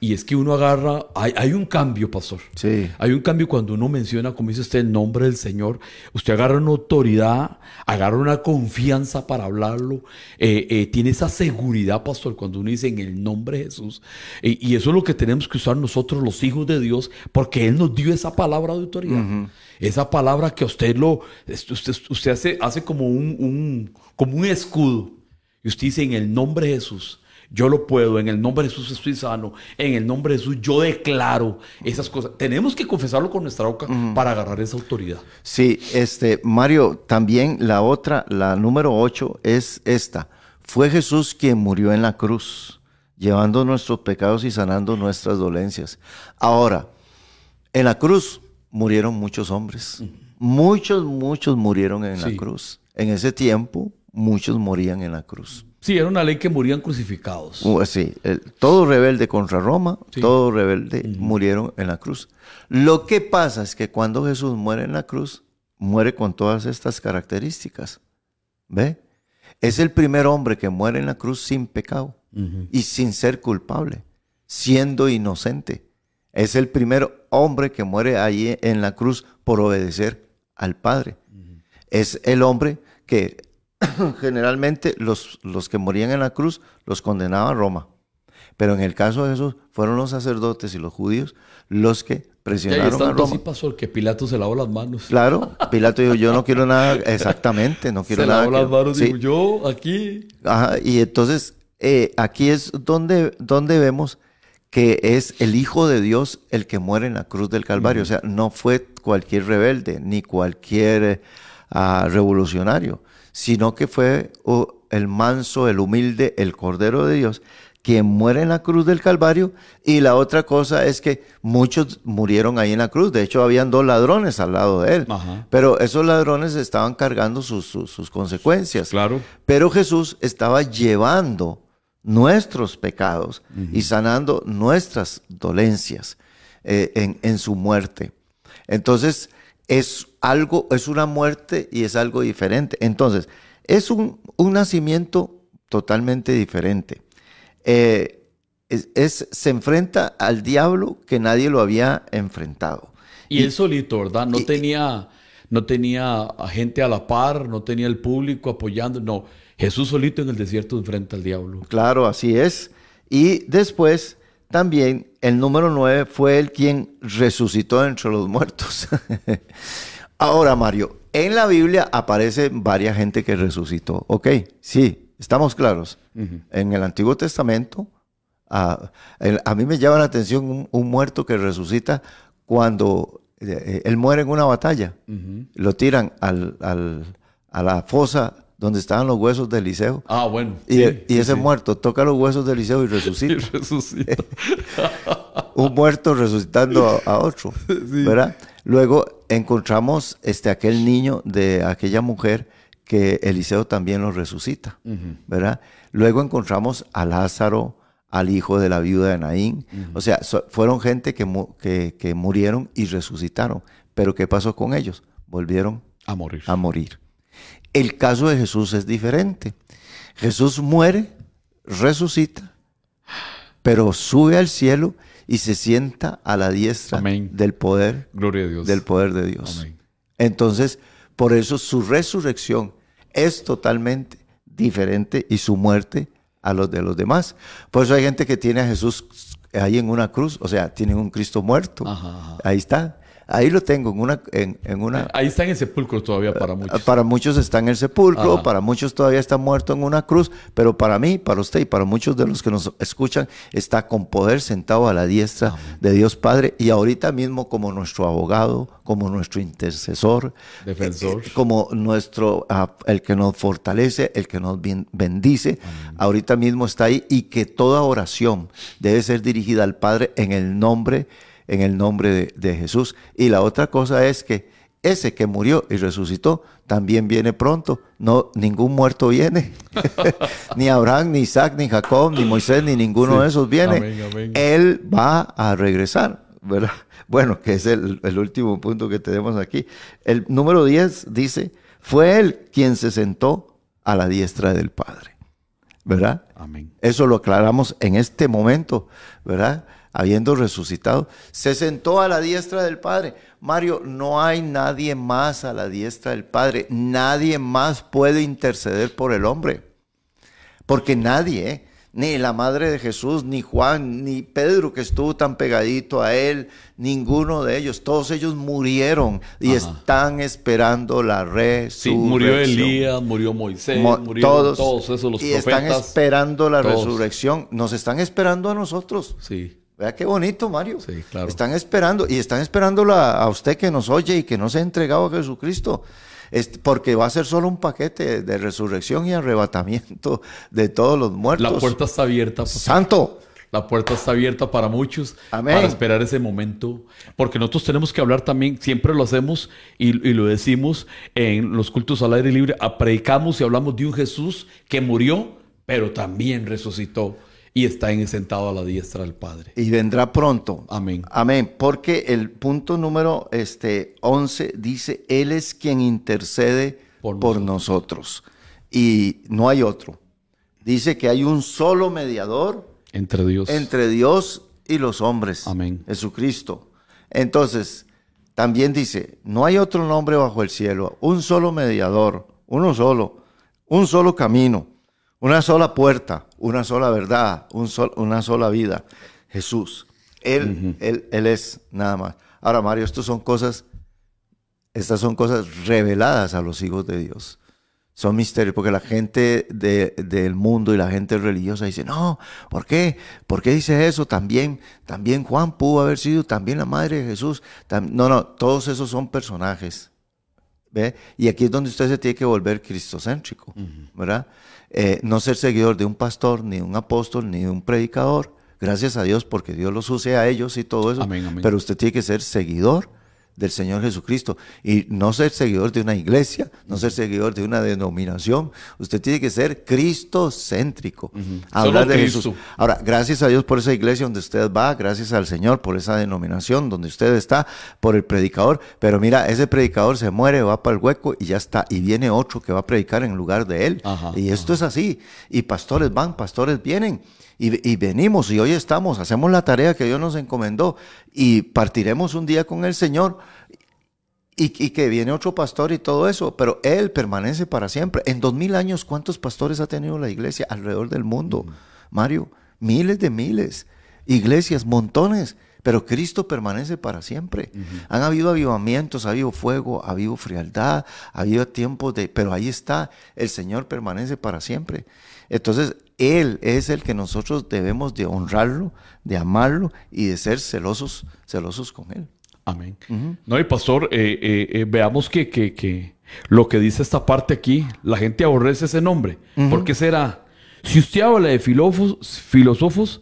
[SPEAKER 4] Y es que uno agarra, hay, hay un cambio, pastor.
[SPEAKER 3] Sí.
[SPEAKER 4] Hay un cambio cuando uno menciona, como dice usted, el nombre del Señor. Usted agarra una autoridad, agarra una confianza para hablarlo. eh, eh, tiene esa seguridad, pastor, cuando uno dice en el nombre de Jesús. Eh, y eso es lo que tenemos que usar nosotros, los hijos de Dios, porque Él nos dio esa palabra de autoridad. Esa palabra que usted lo, usted, usted hace, hace como un, un- como un escudo. Y usted dice en el nombre de Jesús. Yo lo puedo, en el nombre de Jesús estoy sano, en el nombre de Jesús yo declaro esas cosas. Tenemos que confesarlo con nuestra boca para agarrar esa autoridad.
[SPEAKER 3] Sí, este, Mario, también la otra, la número 8 es esta. Fue Jesús quien murió en la cruz, llevando nuestros pecados y sanando nuestras dolencias. Ahora, en la cruz murieron muchos hombres. Muchos, muchos murieron en
[SPEAKER 4] Sí.
[SPEAKER 3] la cruz. En ese tiempo, muchos morían en la cruz.
[SPEAKER 4] Sí, era una ley que morían crucificados.
[SPEAKER 3] Uh, Sí, el- todo rebelde contra Roma,
[SPEAKER 4] Sí.
[SPEAKER 3] todo rebelde murieron en la cruz. Lo que pasa es que cuando Jesús muere en la cruz, muere con todas estas características. ¿Ve? Es el primer hombre que muere en la cruz sin pecado y sin ser culpable, siendo inocente. Es el primer hombre que muere ahí en la cruz por obedecer al Padre. Es el hombre que *coughs* generalmente los, los que morían en la cruz los condenaba Roma. Pero en el caso de Jesús fueron los sacerdotes y los judíos los que
[SPEAKER 4] Y
[SPEAKER 3] presionaron a
[SPEAKER 4] estando así
[SPEAKER 3] Roma.
[SPEAKER 4] pasó que Pilato se lavó las manos.
[SPEAKER 3] Claro, Pilato dijo, yo no *laughs* quiero nada, exactamente, no quiero
[SPEAKER 4] se
[SPEAKER 3] nada.
[SPEAKER 4] lavó las manos
[SPEAKER 3] Sí.
[SPEAKER 4] dijo, yo aquí.
[SPEAKER 3] Ajá, y entonces eh, aquí es donde, donde vemos que es el Hijo de Dios el que muere en la cruz del Calvario. O sea, no fue cualquier rebelde ni cualquier ah, revolucionario, sino que fue oh, el manso, el humilde, el Cordero de Dios quien muere en la cruz del Calvario. Y la otra cosa es que muchos murieron ahí en la cruz. De hecho, habían dos ladrones al lado de él.
[SPEAKER 4] Ajá.
[SPEAKER 3] Pero esos ladrones estaban cargando sus, sus- sus consecuencias.
[SPEAKER 4] Claro.
[SPEAKER 3] Pero Jesús estaba llevando nuestros pecados y sanando nuestras dolencias eh, en, en su muerte. Entonces, es algo, es una muerte y es algo diferente. Entonces, es un, un nacimiento totalmente diferente. Eh, es, es- se enfrenta al diablo que nadie lo había enfrentado.
[SPEAKER 4] Y, él solito, ¿verdad? No
[SPEAKER 3] y-
[SPEAKER 4] tenía, no tenía gente a la par, no tenía el público apoyando. No, Jesús solito en el desierto enfrenta al diablo.
[SPEAKER 3] Claro, así es. Y después también el número 9 fue el quien resucitó entre los muertos. *laughs* Ahora, Mario, en la Biblia aparece varias gente que resucitó. Ok, sí, estamos claros. En el Antiguo Testamento, a, a mí me llama la atención un, un muerto que resucita cuando eh, él muere en una batalla. Lo tiran al- al- a la fosa donde estaban los huesos de Eliseo.
[SPEAKER 4] Ah, bueno.
[SPEAKER 3] Y,
[SPEAKER 4] sí,
[SPEAKER 3] y
[SPEAKER 4] sí,
[SPEAKER 3] ese
[SPEAKER 4] sí.
[SPEAKER 3] muerto toca los huesos de Eliseo y *laughs*
[SPEAKER 4] Y
[SPEAKER 3] resucita.
[SPEAKER 4] resucita. *laughs*
[SPEAKER 3] Un muerto resucitando a, a otro. *laughs* ¿Verdad? Luego encontramos este, aquel niño de aquella mujer que Eliseo también lo resucita. ¿Verdad? Luego encontramos a Lázaro, al hijo de la viuda de Naín. O sea, so- fueron gente que, mu- que, que murieron y resucitaron. Pero ¿qué pasó con ellos? Volvieron
[SPEAKER 4] A morir.
[SPEAKER 3] a morir. El caso de Jesús es diferente. Jesús muere, resucita, pero sube al cielo y se sienta a la diestra
[SPEAKER 4] Amén.
[SPEAKER 3] del poder,
[SPEAKER 4] Gloria a Dios.
[SPEAKER 3] del poder de Dios.
[SPEAKER 4] Amén.
[SPEAKER 3] Entonces, por eso su resurrección es totalmente diferente y su muerte a los de los demás. Por eso hay gente que tiene a Jesús ahí en una cruz, o sea, tienen un Cristo muerto.
[SPEAKER 4] Ajá, ajá.
[SPEAKER 3] Ahí está. Ahí lo tengo en una, en, en una,
[SPEAKER 4] Ahí está en el sepulcro todavía para muchos.
[SPEAKER 3] para muchos está en el sepulcro,
[SPEAKER 4] Ajá.
[SPEAKER 3] para muchos todavía está muerto en una cruz, pero para mí, para usted y para muchos de los que nos escuchan, está con poder sentado a la diestra de Dios Padre y ahorita mismo como nuestro abogado, como nuestro intercesor,
[SPEAKER 4] Defensor.
[SPEAKER 3] eh, como nuestro, ah, el que nos fortalece, el que nos bendice, ahorita mismo está ahí y que toda oración debe ser dirigida al Padre en el nombre, en el nombre de, de Jesús. Y la otra cosa es que ese que murió y resucitó también viene pronto. No, ningún muerto viene. *laughs* *laughs* ni Abraham, ni Isaac, ni Jacob, ni Moisés, ni ninguno
[SPEAKER 4] Sí.
[SPEAKER 3] de esos viene.
[SPEAKER 4] Amén, amén.
[SPEAKER 3] Él va a regresar, ¿verdad? *laughs* Bueno, que es el, el último punto que tenemos aquí. El número 10 dice, fue él quien se sentó a la diestra del Padre, ¿verdad?
[SPEAKER 4] Amén.
[SPEAKER 3] Eso lo aclaramos en este momento, ¿verdad? Habiendo resucitado, se sentó a la diestra del Padre. Mario, no hay nadie más a la diestra del Padre. Nadie más puede interceder por el hombre. Porque nadie, ¿eh? ni la madre de Jesús, ni Juan, ni Pedro que estuvo tan pegadito a él, ninguno de ellos, todos ellos murieron y están esperando la resurrección. Sí,
[SPEAKER 4] murió Elías, murió Moisés, murió todos, esos los
[SPEAKER 3] y están esperando la resurrección, nos están esperando a nosotros.
[SPEAKER 4] Sí.
[SPEAKER 3] Vea qué bonito, Mario.
[SPEAKER 4] Sí, claro.
[SPEAKER 3] Están esperando y están esperando a usted que nos oye y que no se ha entregado a Jesucristo porque va a ser solo un paquete de resurrección y arrebatamiento de todos los muertos.
[SPEAKER 4] La puerta está abierta.
[SPEAKER 3] Santo.
[SPEAKER 4] La puerta está abierta para muchos para esperar ese momento. Porque nosotros tenemos que hablar también, siempre lo hacemos y, lo decimos en los cultos al aire libre, predicamos y hablamos de un Jesús que murió, pero también resucitó y está en sentado a la diestra del Padre.
[SPEAKER 3] Y vendrá pronto.
[SPEAKER 4] Amén.
[SPEAKER 3] Amén. Porque el punto número este, 11 dice, Él es quien intercede por, nosotros. Y no hay otro. Dice que hay un solo mediador.
[SPEAKER 4] Entre Dios.
[SPEAKER 3] Entre Dios y los hombres.
[SPEAKER 4] Amén.
[SPEAKER 3] Jesucristo. Entonces, también dice, no hay otro nombre bajo el cielo, un solo mediador, uno solo, un solo camino una sola puerta, una sola verdad, un una sola vida. Jesús. Él, él, él es nada más. Ahora, Mario, estas son cosas, estas son cosas reveladas a los hijos de Dios. Son misterios, porque la gente del mundo y la gente religiosa dice, no, ¿por qué? ¿Por qué dice eso? También, también Juan pudo haber sido, también la madre de Jesús. no, no, todos esos son personajes. ¿ve? Y aquí es donde usted se tiene que volver cristocéntrico, ¿verdad? Eh, no ser seguidor de un pastor, ni de un apóstol, ni de un predicador. Gracias a Dios porque Dios los use a ellos y todo eso. Pero usted tiene que ser seguidor del Señor Jesucristo y no ser seguidor de una iglesia, no ser seguidor de una denominación. Usted tiene que ser cristocéntrico. Hablar de Jesús. Ahora, gracias a Dios por esa iglesia donde usted va, gracias al Señor por esa denominación donde usted está, por el predicador. Pero mira, ese predicador se muere, va para el hueco y ya está. Y viene otro que va a predicar en lugar de él. y esto es así. Y pastores van, pastores vienen. Y, venimos y hoy estamos, hacemos la tarea que Dios nos encomendó y partiremos un día con el Señor y, que viene otro pastor y todo eso, pero Él permanece para siempre. En dos mil años, ¿cuántos pastores ha tenido la iglesia alrededor del mundo? Mario, miles de miles, iglesias, montones, pero Cristo permanece para siempre. Han habido avivamientos, ha habido fuego, ha habido frialdad, ha habido tiempos de, pero ahí está, el Señor permanece para siempre. Entonces, Él es el que nosotros debemos de honrarlo, de amarlo y de ser celosos, celosos con Él.
[SPEAKER 4] Amén. No, y pastor, eh, eh, eh, veamos que, que, lo que dice esta parte aquí, la gente aborrece ese nombre. ¿Por qué será? Si usted habla de filósofos,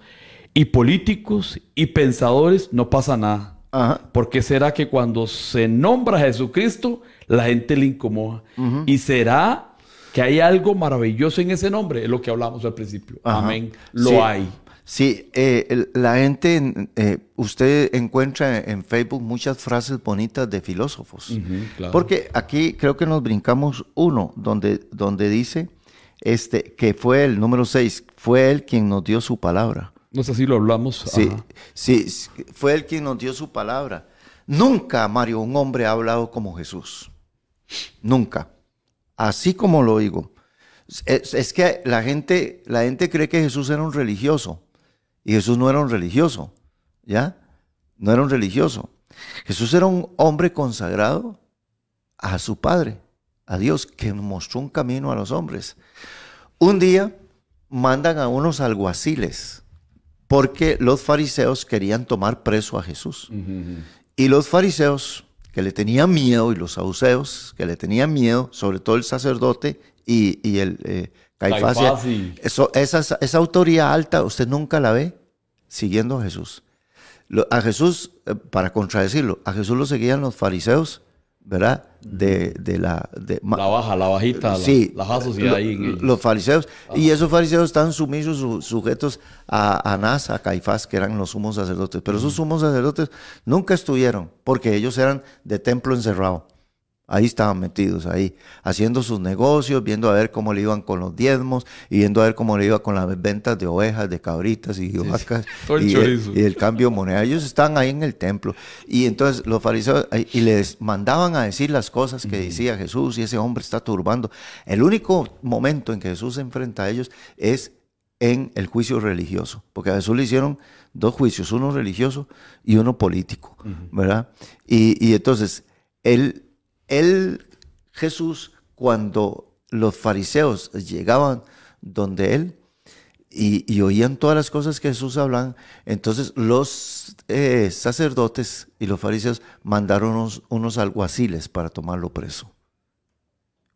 [SPEAKER 4] y políticos y pensadores, no pasa nada. ¿Por qué será que cuando se nombra a Jesucristo, la gente le incomoda? Y será que hay algo maravilloso en ese nombre, es lo que hablamos al principio. Amén. Lo hay.
[SPEAKER 3] Sí, eh, la gente, eh, usted encuentra en Facebook muchas frases bonitas de filósofos. Porque aquí creo que nos brincamos uno, donde, donde dice este, que fue el número 6, fue él quien nos dio su palabra.
[SPEAKER 4] No sé si lo hablamos.
[SPEAKER 3] Sí, sí, fue él quien nos dio su palabra. Nunca, Mario, un hombre ha hablado como Jesús. Nunca así como lo digo. Es, que la gente, la gente cree que Jesús era un religioso y Jesús no era un religioso, ¿ya? No era un religioso. Jesús era un hombre consagrado a su Padre, a Dios, que mostró un camino a los hombres. Un día mandan a unos alguaciles porque los fariseos querían tomar preso a Jesús. Y los fariseos que le tenían miedo, y los saduceos, que le tenían miedo, sobre todo el sacerdote y, el eh, Caifás. Eso, esa, esa, autoridad alta, usted nunca la ve siguiendo a Jesús. a Jesús, eh, para contradecirlo, a Jesús lo seguían los fariseos ¿verdad? De, de la... De,
[SPEAKER 4] la baja, la bajita,
[SPEAKER 3] sí,
[SPEAKER 4] la, la ahí.
[SPEAKER 3] los fariseos. Y esos fariseos están sumisos, sujetos a Anás, a Caifás, que eran los sumos sacerdotes. Pero esos sumos sacerdotes nunca estuvieron, porque ellos eran de templo encerrado. Ahí estaban metidos, ahí, haciendo sus negocios, viendo a ver cómo le iban con los diezmos y viendo a ver cómo le iba con las ventas de ovejas, de cabritas y vacas *laughs* y, el, y, el, cambio de moneda. Ellos estaban ahí en el templo. Y entonces los fariseos y les mandaban a decir las cosas que decía Jesús y ese hombre está turbando. El único momento en que Jesús se enfrenta a ellos es en el juicio religioso, porque a Jesús le hicieron dos juicios, uno religioso y uno político, ¿verdad? Y, y entonces él él, Jesús, cuando los fariseos llegaban donde él y, oían todas las cosas que Jesús hablaba, entonces los eh, sacerdotes y los fariseos mandaron unos, unos alguaciles para tomarlo preso.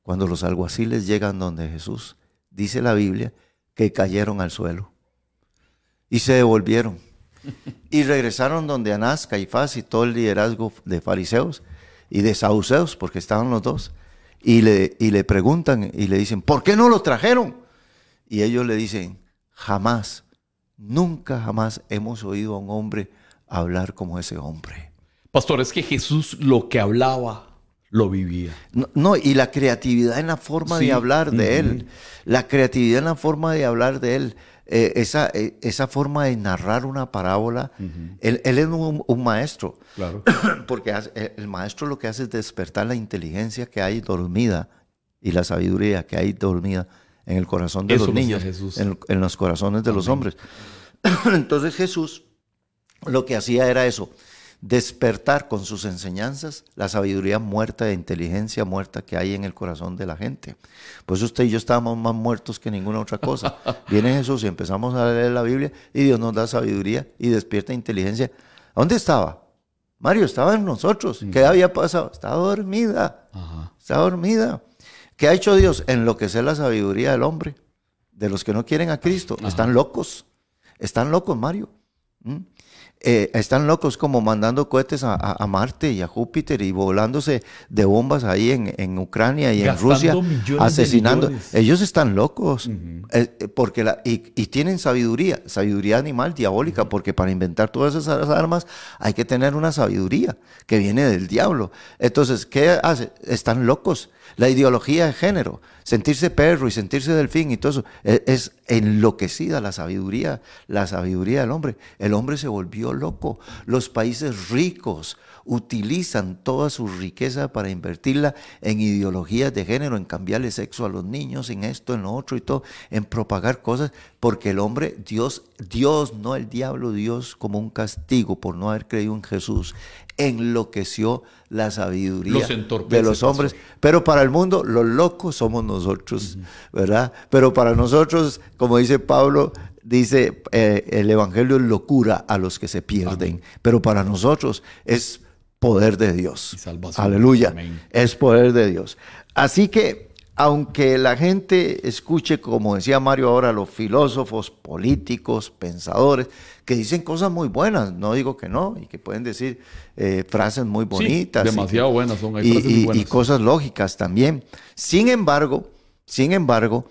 [SPEAKER 3] Cuando los alguaciles llegan donde Jesús, dice la Biblia, que cayeron al suelo y se devolvieron. *laughs* Y regresaron donde Anás, Caifás y todo el liderazgo de fariseos y de saduceos, porque estaban los dos, y le, y le preguntan y le dicen, ¿por qué no lo trajeron? Y ellos le dicen, jamás, nunca jamás hemos oído a un hombre hablar como ese hombre.
[SPEAKER 4] Pastor, es que Jesús lo que hablaba lo vivía.
[SPEAKER 3] No, y la creatividad en la forma de hablar de él, la creatividad en la forma de hablar de él. Eh, esa, eh, esa forma de narrar una parábola, él, es un, maestro. Claro. *coughs* Porque eh, el maestro lo que hace es despertar la inteligencia que hay dormida y la sabiduría que hay dormida en el corazón de los niños, en, los corazones de los hombres. *coughs* Entonces Jesús lo que hacía era eso, despertar con sus enseñanzas la sabiduría muerta, de inteligencia muerta que hay en el corazón de la gente. Pues usted y yo estábamos más muertos que ninguna otra cosa. *laughs* Viene Jesús y empezamos a leer la Biblia y Dios nos da sabiduría y despierta inteligencia. ¿Dónde estaba? Mario, estaba en nosotros. ¿Qué había pasado? Estaba dormida. Estaba dormida. ¿Qué ha hecho Dios? Enloquecer la sabiduría del hombre, de los que no quieren a Cristo. Están locos. Están locos, Mario. ¿Mm? Eh, están locos como mandando cohetes a, Marte y a Júpiter y volándose de bombas ahí en, Ucrania y en Rusia, asesinando. Ellos están locos eh, eh, porque la, y, tienen sabiduría, sabiduría animal, diabólica, porque para inventar todas esas armas hay que tener una sabiduría que viene del diablo. Entonces, ¿qué hace? Están locos. La ideología de género, sentirse perro y sentirse delfín y todo eso, es, es, enloquecida la sabiduría, la sabiduría del hombre. El hombre se volvió loco. Los países ricos utilizan toda su riqueza para invertirla en ideologías de género, en cambiarle sexo a los niños, en esto, en lo otro y todo, en propagar cosas, porque el hombre, Dios, Dios, no el diablo, Dios como un castigo por no haber creído en Jesús, enloqueció la sabiduría de los hombres. Pero para el mundo, los locos somos nosotros, ¿verdad? Pero para nosotros, como dice Pablo, dice eh, el Evangelio es locura a los que se pierden, pero para nosotros es poder de Dios. Aleluya. Es poder de Dios. Así que, aunque la gente escuche, como decía Mario ahora, los filósofos, políticos, pensadores, que dicen cosas muy buenas, no digo que no, y que pueden decir eh, frases muy bonitas.
[SPEAKER 4] demasiado buenas son.
[SPEAKER 3] y cosas lógicas también. Sin embargo, sin embargo,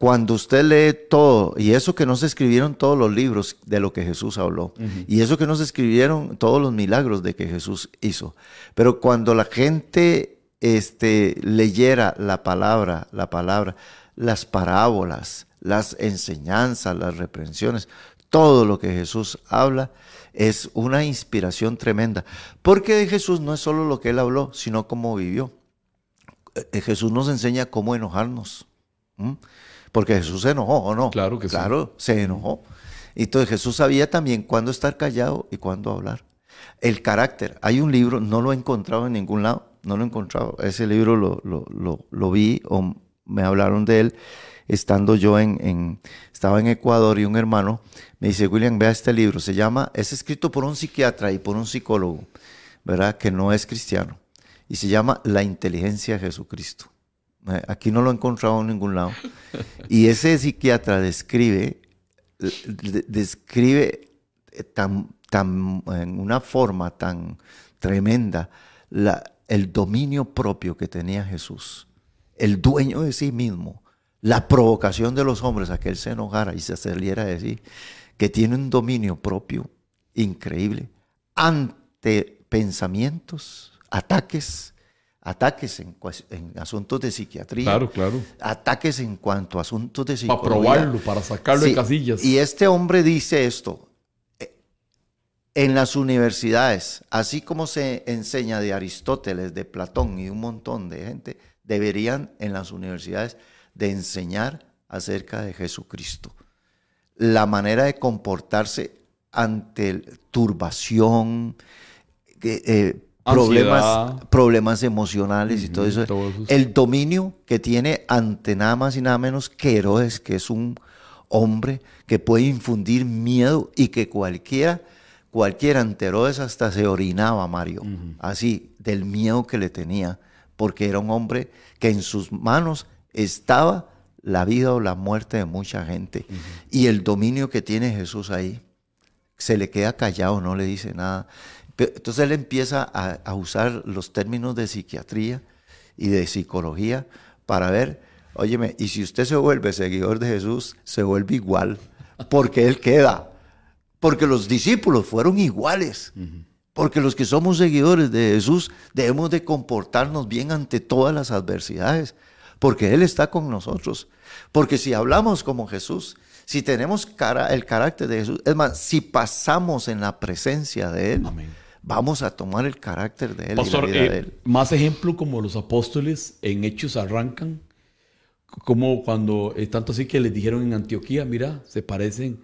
[SPEAKER 3] cuando usted lee todo, y eso que no se escribieron todos los libros de lo que Jesús habló, y eso que no se escribieron todos los milagros de que Jesús hizo, pero cuando la gente este, leyera la palabra, la palabra, las parábolas, las enseñanzas, las reprensiones, todo lo que Jesús habla, es una inspiración tremenda. Porque de Jesús no es solo lo que él habló, sino cómo vivió. Eh, Jesús nos enseña cómo enojarnos. Porque Jesús se enojó, ¿o no?
[SPEAKER 4] Claro que
[SPEAKER 3] sí. Claro, se enojó. Entonces Jesús sabía también cuándo estar callado y cuándo hablar. El carácter. Hay un libro, no lo he encontrado en ningún lado, no lo he encontrado. Ese libro lo, lo, lo, vi o me hablaron de él estando yo en, en, estaba en Ecuador y un hermano me dice, William, vea este libro. Se llama, es escrito por un psiquiatra y por un psicólogo, ¿verdad? Que no es cristiano. Y se llama La inteligencia de Jesucristo. Eh, aquí no lo he encontrado en ningún lado. Y ese psiquiatra describe, describe tan, tan, en una forma tan tremenda la, el dominio propio que tenía Jesús, el dueño de sí mismo, la provocación de los hombres a que él se enojara y se saliera de sí, que tiene un dominio propio increíble ante pensamientos, ataques, ataques en, asuntos de psiquiatría,
[SPEAKER 4] Claro, claro.
[SPEAKER 3] ataques en cuanto a asuntos de
[SPEAKER 4] Para
[SPEAKER 3] psicología.
[SPEAKER 4] probarlo, para sacarlo
[SPEAKER 3] Sí,
[SPEAKER 4] de casillas.
[SPEAKER 3] Y este hombre dice esto. eh, En las universidades, así como se enseña de Aristóteles, de Platón y un montón de gente, deberían en las universidades de enseñar acerca de Jesucristo. La manera de comportarse ante turbación, eh, problemas, problemas emocionales y todo
[SPEAKER 4] Ujú,
[SPEAKER 3] eso.
[SPEAKER 4] todo eso.
[SPEAKER 3] El dominio que tiene ante nada más y nada menos que Herodes, que es un hombre que puede infundir miedo y que cualquiera, cualquiera ante Herodes hasta se orinaba, Mario, así, del miedo que le tenía, porque era un hombre que en sus manos estaba la vida o la muerte de mucha gente. Y el dominio que tiene Jesús ahí, se le queda callado, no le dice nada. Entonces él empieza a, a usar los términos de psiquiatría y de psicología para ver, óyeme, y si usted se vuelve seguidor de Jesús, se vuelve igual, porque él queda, porque los discípulos fueron iguales. Porque los que somos seguidores de Jesús debemos de comportarnos bien ante todas las adversidades, porque Él está con nosotros. Porque si hablamos como Jesús, si tenemos cara, el carácter de Jesús, es más, si pasamos en la presencia de Él,
[SPEAKER 4] Amén.
[SPEAKER 3] Vamos a tomar el carácter de Él
[SPEAKER 4] Pastor,
[SPEAKER 3] y la vida
[SPEAKER 4] eh,
[SPEAKER 3] de Él.
[SPEAKER 4] más ejemplo como los apóstoles en Hechos arrancan, como cuando, eh, tanto así que les dijeron en Antioquía, mira, se parecen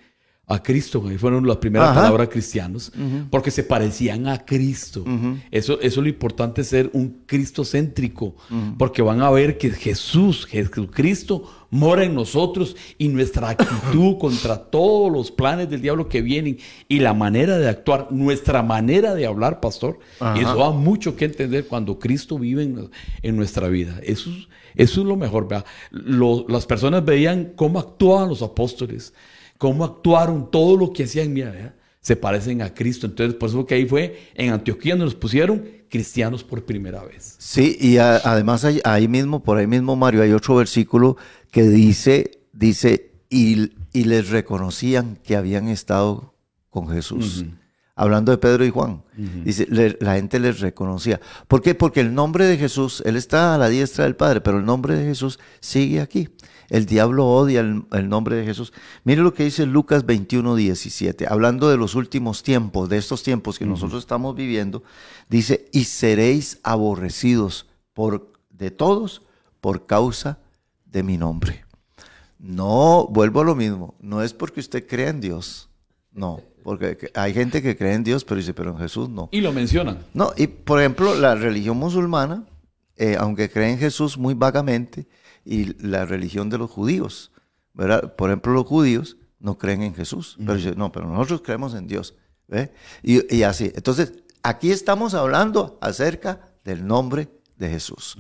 [SPEAKER 4] a Cristo, ahí fueron las primeras
[SPEAKER 3] Ajá.
[SPEAKER 4] palabras cristianos, porque se parecían a Cristo. eso, eso es lo importante, ser un cristocéntrico, porque van a ver que Jesús, Jesucristo, mora en nosotros y nuestra actitud *coughs* contra todos los planes del diablo que vienen y la manera de actuar, nuestra manera de hablar, pastor,
[SPEAKER 3] Ajá.
[SPEAKER 4] eso da mucho que entender cuando Cristo vive en, en nuestra vida. Eso es, eso es lo mejor. Lo- las personas veían cómo actuaban los apóstoles, cómo actuaron, todo lo que hacían, mira, ¿verdad? se parecen a Cristo. Entonces, por eso que ahí fue en Antioquía donde nos pusieron cristianos por primera vez.
[SPEAKER 3] Sí, y a- además ahí, ahí mismo, por ahí mismo, Mario, hay otro versículo que dice, dice, y, y les reconocían que habían estado con Jesús. Hablando de Pedro y Juan, dice, le- la gente les reconocía. ¿Por qué? Porque el nombre de Jesús, Él está a la diestra del Padre, pero el nombre de Jesús sigue aquí. El diablo odia el, el nombre de Jesús. Mire lo que dice Lucas 21, 17, hablando de los últimos tiempos, de estos tiempos que nosotros estamos viviendo, dice, y seréis aborrecidos por, de todos por causa de mi nombre. No, vuelvo a lo mismo, no es porque usted crea en Dios, no, porque hay gente que cree en Dios, pero dice, pero en Jesús no.
[SPEAKER 4] Y lo mencionan.
[SPEAKER 3] No, y por ejemplo, la religión musulmana, eh, aunque cree en Jesús muy vagamente, y la religión de los judíos, ¿verdad? Por ejemplo, los judíos no creen en Jesús, pero dicen, no, pero nosotros creemos en Dios, ¿ve? Y, y así. Entonces, aquí estamos hablando acerca del nombre de Jesús,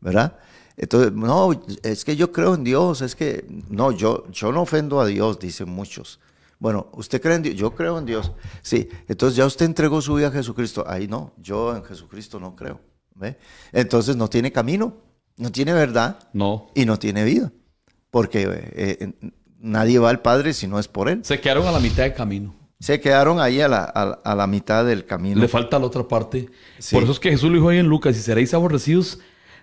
[SPEAKER 3] ¿verdad? Entonces, no, es que yo creo en Dios, es que, no, yo, yo no ofendo a Dios, dicen muchos. Bueno, ¿usted cree en Dios? Yo creo en Dios. Sí, entonces ya usted entregó su vida a Jesucristo. Ahí no, yo en Jesucristo no creo. ¿ve? Entonces no tiene camino, no tiene verdad
[SPEAKER 4] No.
[SPEAKER 3] y no tiene vida. Porque eh, eh, nadie va al Padre si no es por Él.
[SPEAKER 4] Se quedaron a la mitad de camino.
[SPEAKER 3] Se quedaron ahí a la, a- a la mitad del camino.
[SPEAKER 4] Le falta la otra parte.
[SPEAKER 3] Sí.
[SPEAKER 4] Por eso es que Jesús lo dijo ahí en Lucas, y seréis aborrecidos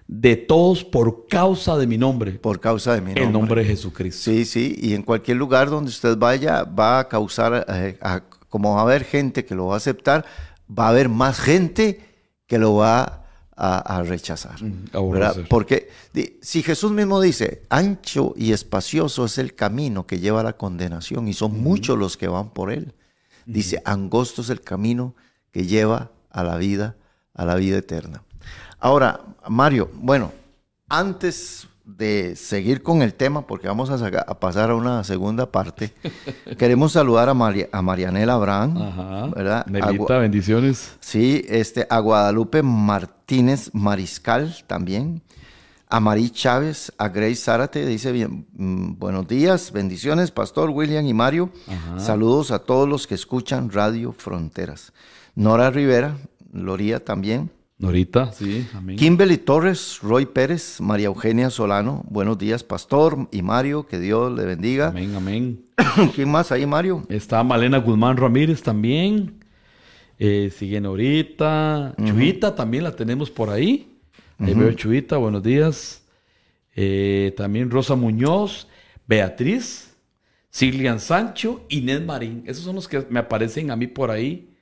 [SPEAKER 4] de todos por causa de mi nombre.
[SPEAKER 3] por causa de mi nombre.
[SPEAKER 4] el nombre de Jesucristo.
[SPEAKER 3] Sí, sí, y en cualquier lugar donde usted vaya va a causar, eh, a- como va a haber gente que lo va a aceptar, va a haber más gente que lo va a, a rechazar. Porque si Jesús mismo dice, ancho y espacioso es el camino que lleva a la condenación y son muchos los que van por él. Dice, angosto es el camino que lleva a la vida, a la vida eterna. Ahora, Mario, bueno, antes de seguir con el tema, porque vamos a, saca- a pasar a una segunda parte, *laughs* queremos saludar a, a Marianela Abraham,
[SPEAKER 4] Ajá.
[SPEAKER 3] ¿verdad?
[SPEAKER 4] Nelita, bendiciones.
[SPEAKER 3] Sí, este, a Guadalupe Martínez Mariscal también. A Marí Chávez, a Grace Zárate, dice bien, mm, buenos días, bendiciones, Pastor William y Mario. Saludos a todos los que escuchan Radio Fronteras. Nora Rivera, Loría también.
[SPEAKER 4] Norita, sí, amén.
[SPEAKER 3] Kimberly Torres, Roy Pérez, María Eugenia Solano, buenos días, Pastor y Mario, que Dios le bendiga.
[SPEAKER 4] Amén, amén. *coughs*
[SPEAKER 3] ¿Quién más ahí, Mario?
[SPEAKER 4] Está Malena Guzmán Ramírez también. Eh, sigue Norita. Chuyita también la tenemos por ahí. Ahí veo Chuita, buenos días. Eh, también Rosa Muñoz, Beatriz, Silian Sancho, Inés Marín. Esos son los que me aparecen a mí por ahí.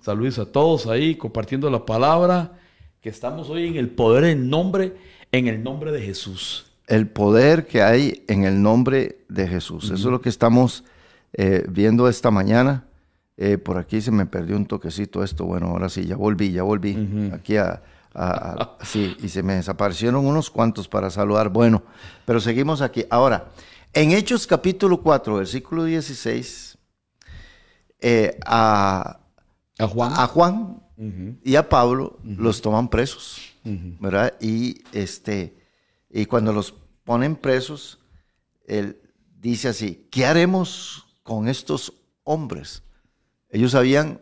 [SPEAKER 4] Saludos a todos ahí compartiendo la palabra. Que estamos hoy en el poder en nombre, en el nombre de Jesús.
[SPEAKER 3] El poder que hay en el nombre de Jesús. Eso es lo que estamos eh, viendo esta mañana. Eh, por aquí se me perdió un toquecito esto. Bueno, ahora sí, ya volví, ya volví. Aquí a, sí, y se me desaparecieron unos cuantos para saludar. Bueno, pero seguimos aquí. Ahora, en Hechos capítulo 4, versículo 16, eh, a,
[SPEAKER 4] Juan,
[SPEAKER 3] a Juan y a Pablo los toman presos, ¿verdad? Y, este, y cuando los ponen presos, él dice así, ¿qué haremos con estos hombres? Ellos habían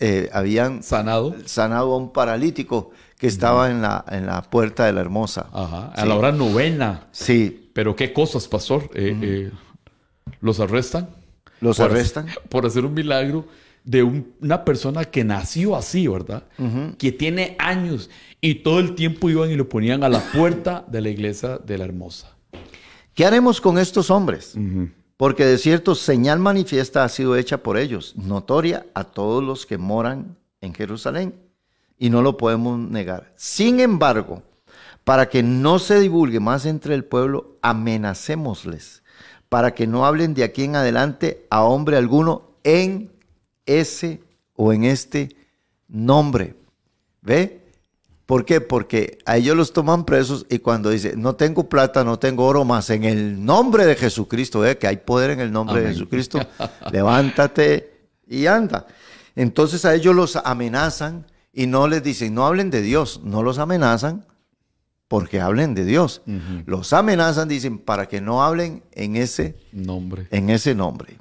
[SPEAKER 3] eh, habían
[SPEAKER 4] sanado.
[SPEAKER 3] sanado a un paralítico que estaba en, la, en la puerta de la hermosa.
[SPEAKER 4] Ajá, a la hora novena.
[SPEAKER 3] Sí.
[SPEAKER 4] Pero qué cosas, pastor. Eh, eh, los arrestan.
[SPEAKER 3] Los arrestan.
[SPEAKER 4] por hacer un milagro de una persona que nació así, ¿verdad? Que tiene años y todo el tiempo iban y lo ponían a la puerta de la iglesia de la hermosa.
[SPEAKER 3] ¿Qué haremos con estos hombres? porque de cierto señal manifiesta ha sido hecha por ellos, notoria a todos los que moran en Jerusalén, y no lo podemos negar. Sin embargo, para que no se divulgue más entre el pueblo, amenacémosles, para que no hablen de aquí en adelante a hombre alguno en ese o en este nombre. ¿Ve? ¿Por qué? Porque a ellos los toman presos y cuando dice, no tengo plata, no tengo oro, más en el nombre de Jesucristo, ¿eh? que hay poder en el nombre de Jesucristo, *laughs* levántate y anda. Entonces a ellos los amenazan y no les dicen, no hablen de Dios, no los amenazan porque hablen de Dios. Los amenazan, dicen, para que no hablen en ese
[SPEAKER 4] nombre.
[SPEAKER 3] En ese nombre.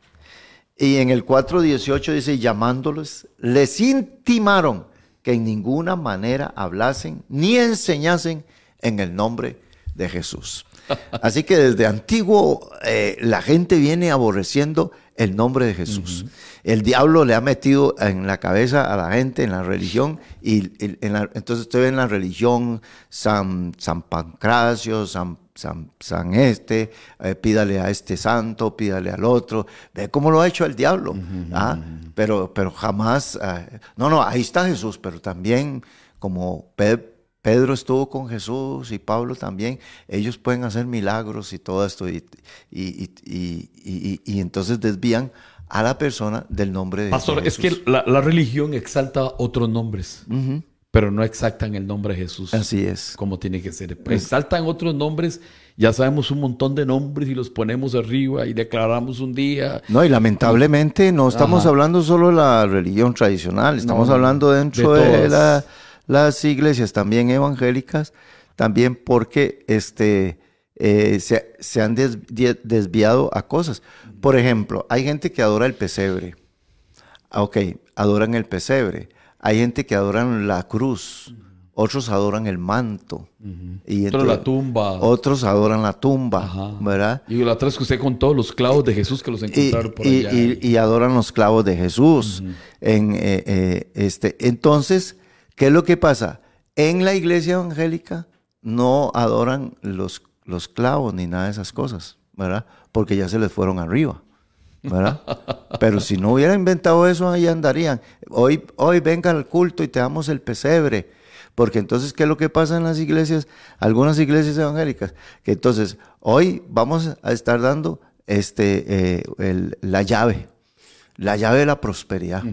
[SPEAKER 3] Y en el 4.18 dice, llamándolos, les intimaron que en ninguna manera hablasen ni enseñasen en el nombre de Jesús. *laughs* Así que desde antiguo eh, la gente viene aborreciendo el nombre de Jesús. El diablo le ha metido en la cabeza a la gente en la religión y, entonces usted ve en la religión San, San Pancracio, San San, este, eh, pídale a este santo, pídale al otro. Ve cómo lo ha hecho el diablo. ¿ah? pero, pero jamás, eh, no, no, ahí está Jesús, pero también como Pedro estuvo con Jesús y Pablo también, ellos pueden hacer milagros y todo esto, y, y, entonces desvían a la persona del nombre de
[SPEAKER 4] Pastor, es que la, religión exalta otros nombres pero no exactan el nombre de Jesús.
[SPEAKER 3] Así es.
[SPEAKER 4] Como tiene que ser. Exaltan otros nombres, ya sabemos un montón de nombres y los ponemos arriba y declaramos un día.
[SPEAKER 3] No, y lamentablemente no estamos hablando solo de la religión tradicional, estamos hablando dentro de, las iglesias también evangélicas, también porque este, eh, se, han desviado a cosas. Por ejemplo, hay gente que adora el pesebre. Ah, ok, adoran el pesebre hay gente que adoran la cruz, otros adoran el manto.
[SPEAKER 4] y otros la tumba.
[SPEAKER 3] Otros adoran la tumba, ¿verdad?
[SPEAKER 4] Y la otra es que usted con todos los clavos de Jesús que los encontraron por
[SPEAKER 3] allá. Y, adoran los clavos de Jesús. en, eh, eh, este. Entonces, ¿qué es lo que pasa? En la iglesia evangélica no adoran los, los clavos ni nada de esas cosas, ¿verdad? Porque ya se les fueron arriba. ¿Verdad? Pero si no hubiera inventado eso, ahí andarían. Hoy, hoy venga al culto y te damos el pesebre. Porque entonces, ¿qué es lo que pasa en las iglesias? Algunas iglesias evangélicas. Que entonces, hoy vamos a estar dando este, eh, la llave. La llave de la prosperidad.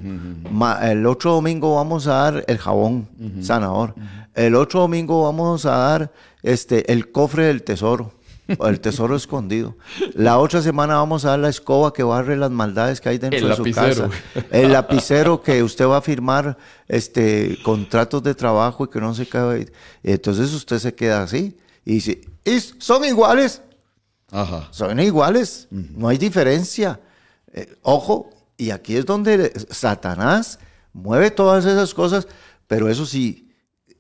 [SPEAKER 3] el otro domingo vamos a dar el jabón sanador. El otro domingo vamos a dar este, el cofre del tesoro el tesoro escondido. La otra semana vamos a dar la escoba que barre las maldades que hay dentro de su casa. El lapicero que usted va a firmar este, contratos de trabajo y que no se cae. Entonces usted se queda así y dice, son iguales. Son iguales, no hay diferencia. Eh, ojo, y aquí es donde Satanás mueve todas esas cosas, pero eso sí,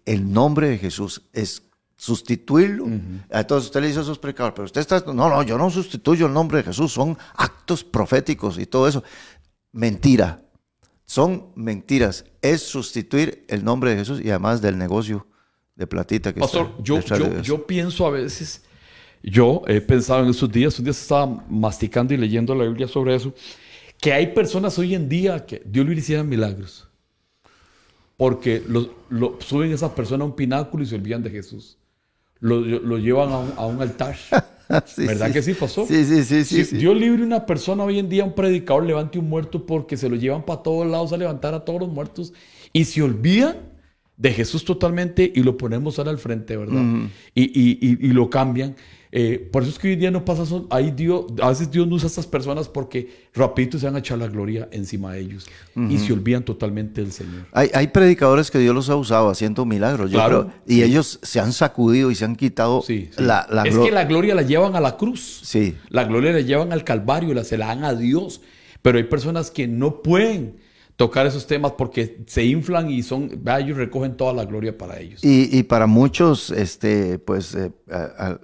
[SPEAKER 3] el nombre de Jesús es sustituirlo. Entonces usted le dice a sus predicadores, pero usted está, no, no, yo no sustituyo el nombre de Jesús, son actos proféticos y todo eso. Mentira, son mentiras, es sustituir el nombre de Jesús y además del negocio de platita que
[SPEAKER 4] Pastor,
[SPEAKER 3] está
[SPEAKER 4] yo, yo, yo pienso a veces, yo he pensado en esos días, un día estaba masticando y leyendo la Biblia sobre eso, que hay personas hoy en día que Dios le hiciera milagros. Porque lo, lo- suben a esa persona a un pináculo y se olvidan de Jesús. Lo, lo llevan a un, a un altar. *laughs*
[SPEAKER 3] Sí,
[SPEAKER 4] ¿Verdad que sí pasó?
[SPEAKER 3] Sí, sí, sí, sí.
[SPEAKER 4] Si
[SPEAKER 3] sí.
[SPEAKER 4] Dios libre una persona hoy en día, un predicador levante un muerto porque se lo llevan para todos lados a levantar a todos los muertos y se olvidan de Jesús totalmente y lo ponemos ahora al frente, ¿verdad? y, y- y- y lo cambian. Eh, por eso es que hoy en día no pasa eso. Ahí Dios, a veces Dios no usa a estas personas porque rapidito se van a echar la gloria encima de ellos y se olvidan totalmente del Señor.
[SPEAKER 3] Hay, hay predicadores que Dios los ha usado haciendo milagros. Yo
[SPEAKER 4] Claro,
[SPEAKER 3] creo- y ellos se han sacudido y se han quitado
[SPEAKER 4] Sí, sí.
[SPEAKER 3] la, la
[SPEAKER 4] es que la gloria la llevan a la cruz.
[SPEAKER 3] Sí.
[SPEAKER 4] La gloria la llevan al Calvario, la se la dan a Dios. Pero hay personas que no pueden tocar esos temas porque se inflan y son, ellos recogen toda la gloria para ellos.
[SPEAKER 3] Y, y para muchos, este, pues, eh, a- a-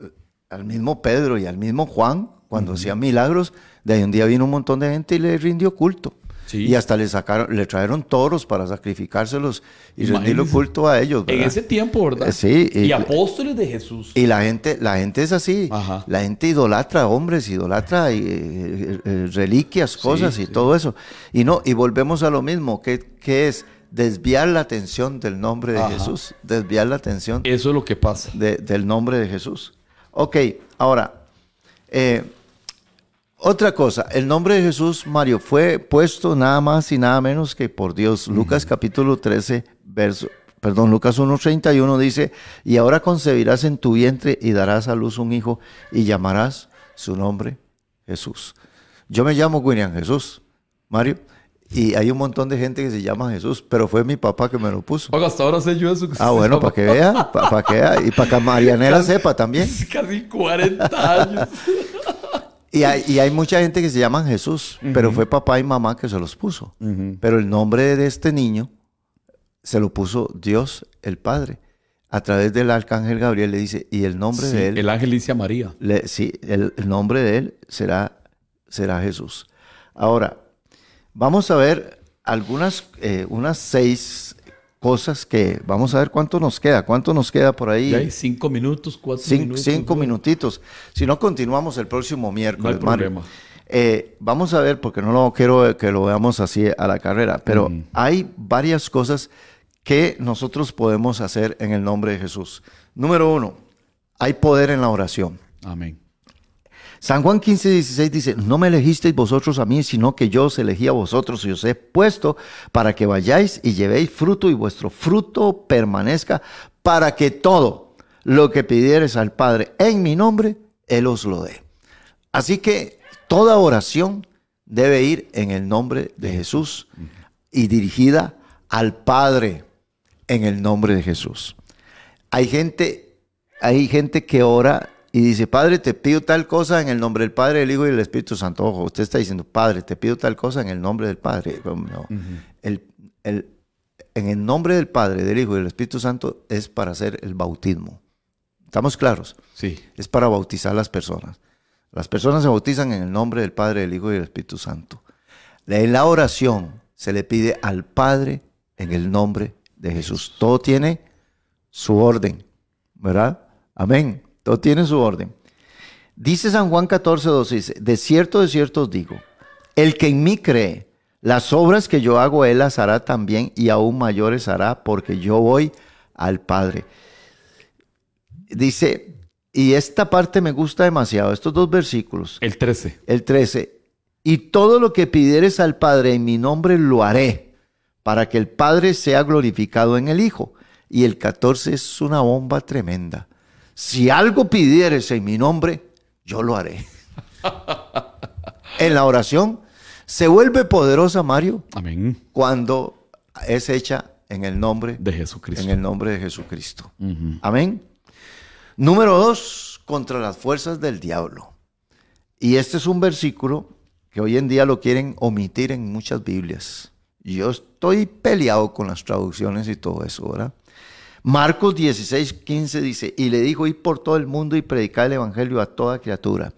[SPEAKER 3] al mismo Pedro y al mismo Juan, cuando hacían milagros, de ahí un día vino un montón de gente y le rindió culto.
[SPEAKER 4] Sí.
[SPEAKER 3] Y hasta le sacaron, le trajeron toros para sacrificárselos y rendirle culto a ellos.
[SPEAKER 4] en ese tiempo, ¿verdad?
[SPEAKER 3] Sí,
[SPEAKER 4] Y,
[SPEAKER 3] y-
[SPEAKER 4] apóstoles de Jesús.
[SPEAKER 3] Y la gente, la gente es así.
[SPEAKER 4] Ajá.
[SPEAKER 3] La gente idolatra hombres, idolatra eh, eh, eh, reliquias, cosas y
[SPEAKER 4] sí.
[SPEAKER 3] todo eso. Y no, y volvemos a lo mismo, que, que es desviar la atención del nombre de
[SPEAKER 4] Ajá.
[SPEAKER 3] Jesús. Desviar la atención
[SPEAKER 4] Eso es lo que pasa.
[SPEAKER 3] de- del nombre de Jesús. Ok, ahora, eh, otra cosa, el nombre de Jesús, Mario, fue puesto nada más y nada menos que por Dios. Lucas capítulo 13, verso, perdón, Lucas 1.31 dice, y ahora concebirás en tu vientre y darás a luz un hijo y llamarás su nombre Jesús. Yo me llamo William Jesús, Mario, y hay un montón de gente que se llama Jesús, pero fue mi papá que me lo puso.
[SPEAKER 4] Oiga, hasta ahora sé yo eso. que
[SPEAKER 3] Ah, bueno,
[SPEAKER 4] llama-
[SPEAKER 3] para que vea, para que vea, y para que Marianela sepa también. *laughs*
[SPEAKER 4] Casi 40 años.
[SPEAKER 3] Y hay, y hay mucha gente que se llaman Jesús, pero fue papá y mamá que se los puso. Pero el nombre de este niño se lo puso Dios el Padre. A través del arcángel Gabriel le dice, y el nombre
[SPEAKER 4] Sí,
[SPEAKER 3] de él,
[SPEAKER 4] el ángel dice a María.
[SPEAKER 3] le- sí, el, el nombre de él será, será Jesús. Ahora, vamos a ver algunas, eh, unas seis cosas que, vamos a ver cuánto nos queda, cuánto nos queda por ahí.
[SPEAKER 4] Ya hay cinco minutos, cuatro
[SPEAKER 3] Cin-
[SPEAKER 4] minutos.
[SPEAKER 3] cinco
[SPEAKER 4] ¿no?
[SPEAKER 3] minutitos. Si no, continuamos el próximo miércoles.
[SPEAKER 4] No hay problema.
[SPEAKER 3] Eh, vamos a ver, porque no lo quiero que lo veamos así a la carrera, pero hay varias cosas que nosotros podemos hacer en el nombre de Jesús. Número uno, hay poder en la oración.
[SPEAKER 4] Amén.
[SPEAKER 3] San Juan 15, 16 dice, no me elegisteis vosotros a mí, sino que yo os elegí a vosotros y os he puesto para que vayáis y llevéis fruto y vuestro fruto permanezca, para que todo lo que pidieres al Padre en mi nombre, Él os lo dé. Así que toda oración debe ir en el nombre de Jesús y dirigida al Padre en el nombre de Jesús. Hay gente, hay gente que ora y dice, Padre, te pido tal cosa en el nombre del Padre, del Hijo y del Espíritu Santo. Ojo, usted está diciendo, Padre, te pido tal cosa en el nombre del Padre. No. El- el- en el nombre del Padre, del Hijo y del Espíritu Santo es para hacer el bautismo. ¿Estamos claros?
[SPEAKER 4] Sí.
[SPEAKER 3] es para bautizar a las personas. Las personas se bautizan en el nombre del Padre, del Hijo y del Espíritu Santo. En la oración se le pide al Padre en el nombre de Jesús. Todo tiene su orden, ¿verdad? Amén. Todo tiene su orden. Dice San Juan 14, 12, dice, de cierto, de cierto os digo, el que en mí cree, las obras que yo hago, él las hará también y aún mayores hará porque yo voy al Padre. Dice, y esta parte me gusta demasiado, estos dos versículos,
[SPEAKER 4] El 13.
[SPEAKER 3] el 13, y todo lo que pidieres al Padre en mi nombre lo haré, para que el Padre sea glorificado en el Hijo. Y el 14 es una bomba tremenda. Si algo pidieres en mi nombre, yo lo haré. *laughs* en la oración se vuelve poderosa, Mario,
[SPEAKER 4] Amén.
[SPEAKER 3] cuando es hecha en el nombre
[SPEAKER 4] De Jesucristo.
[SPEAKER 3] en el nombre de Jesucristo. Amén. Número dos, contra las fuerzas del diablo. Y este es un versículo que hoy en día lo quieren omitir en muchas Biblias. Yo estoy peleado con las traducciones y todo eso, ¿verdad? Marcos 16, 15 dice, y le dijo, ir por todo el mundo y predicar el evangelio a toda criatura.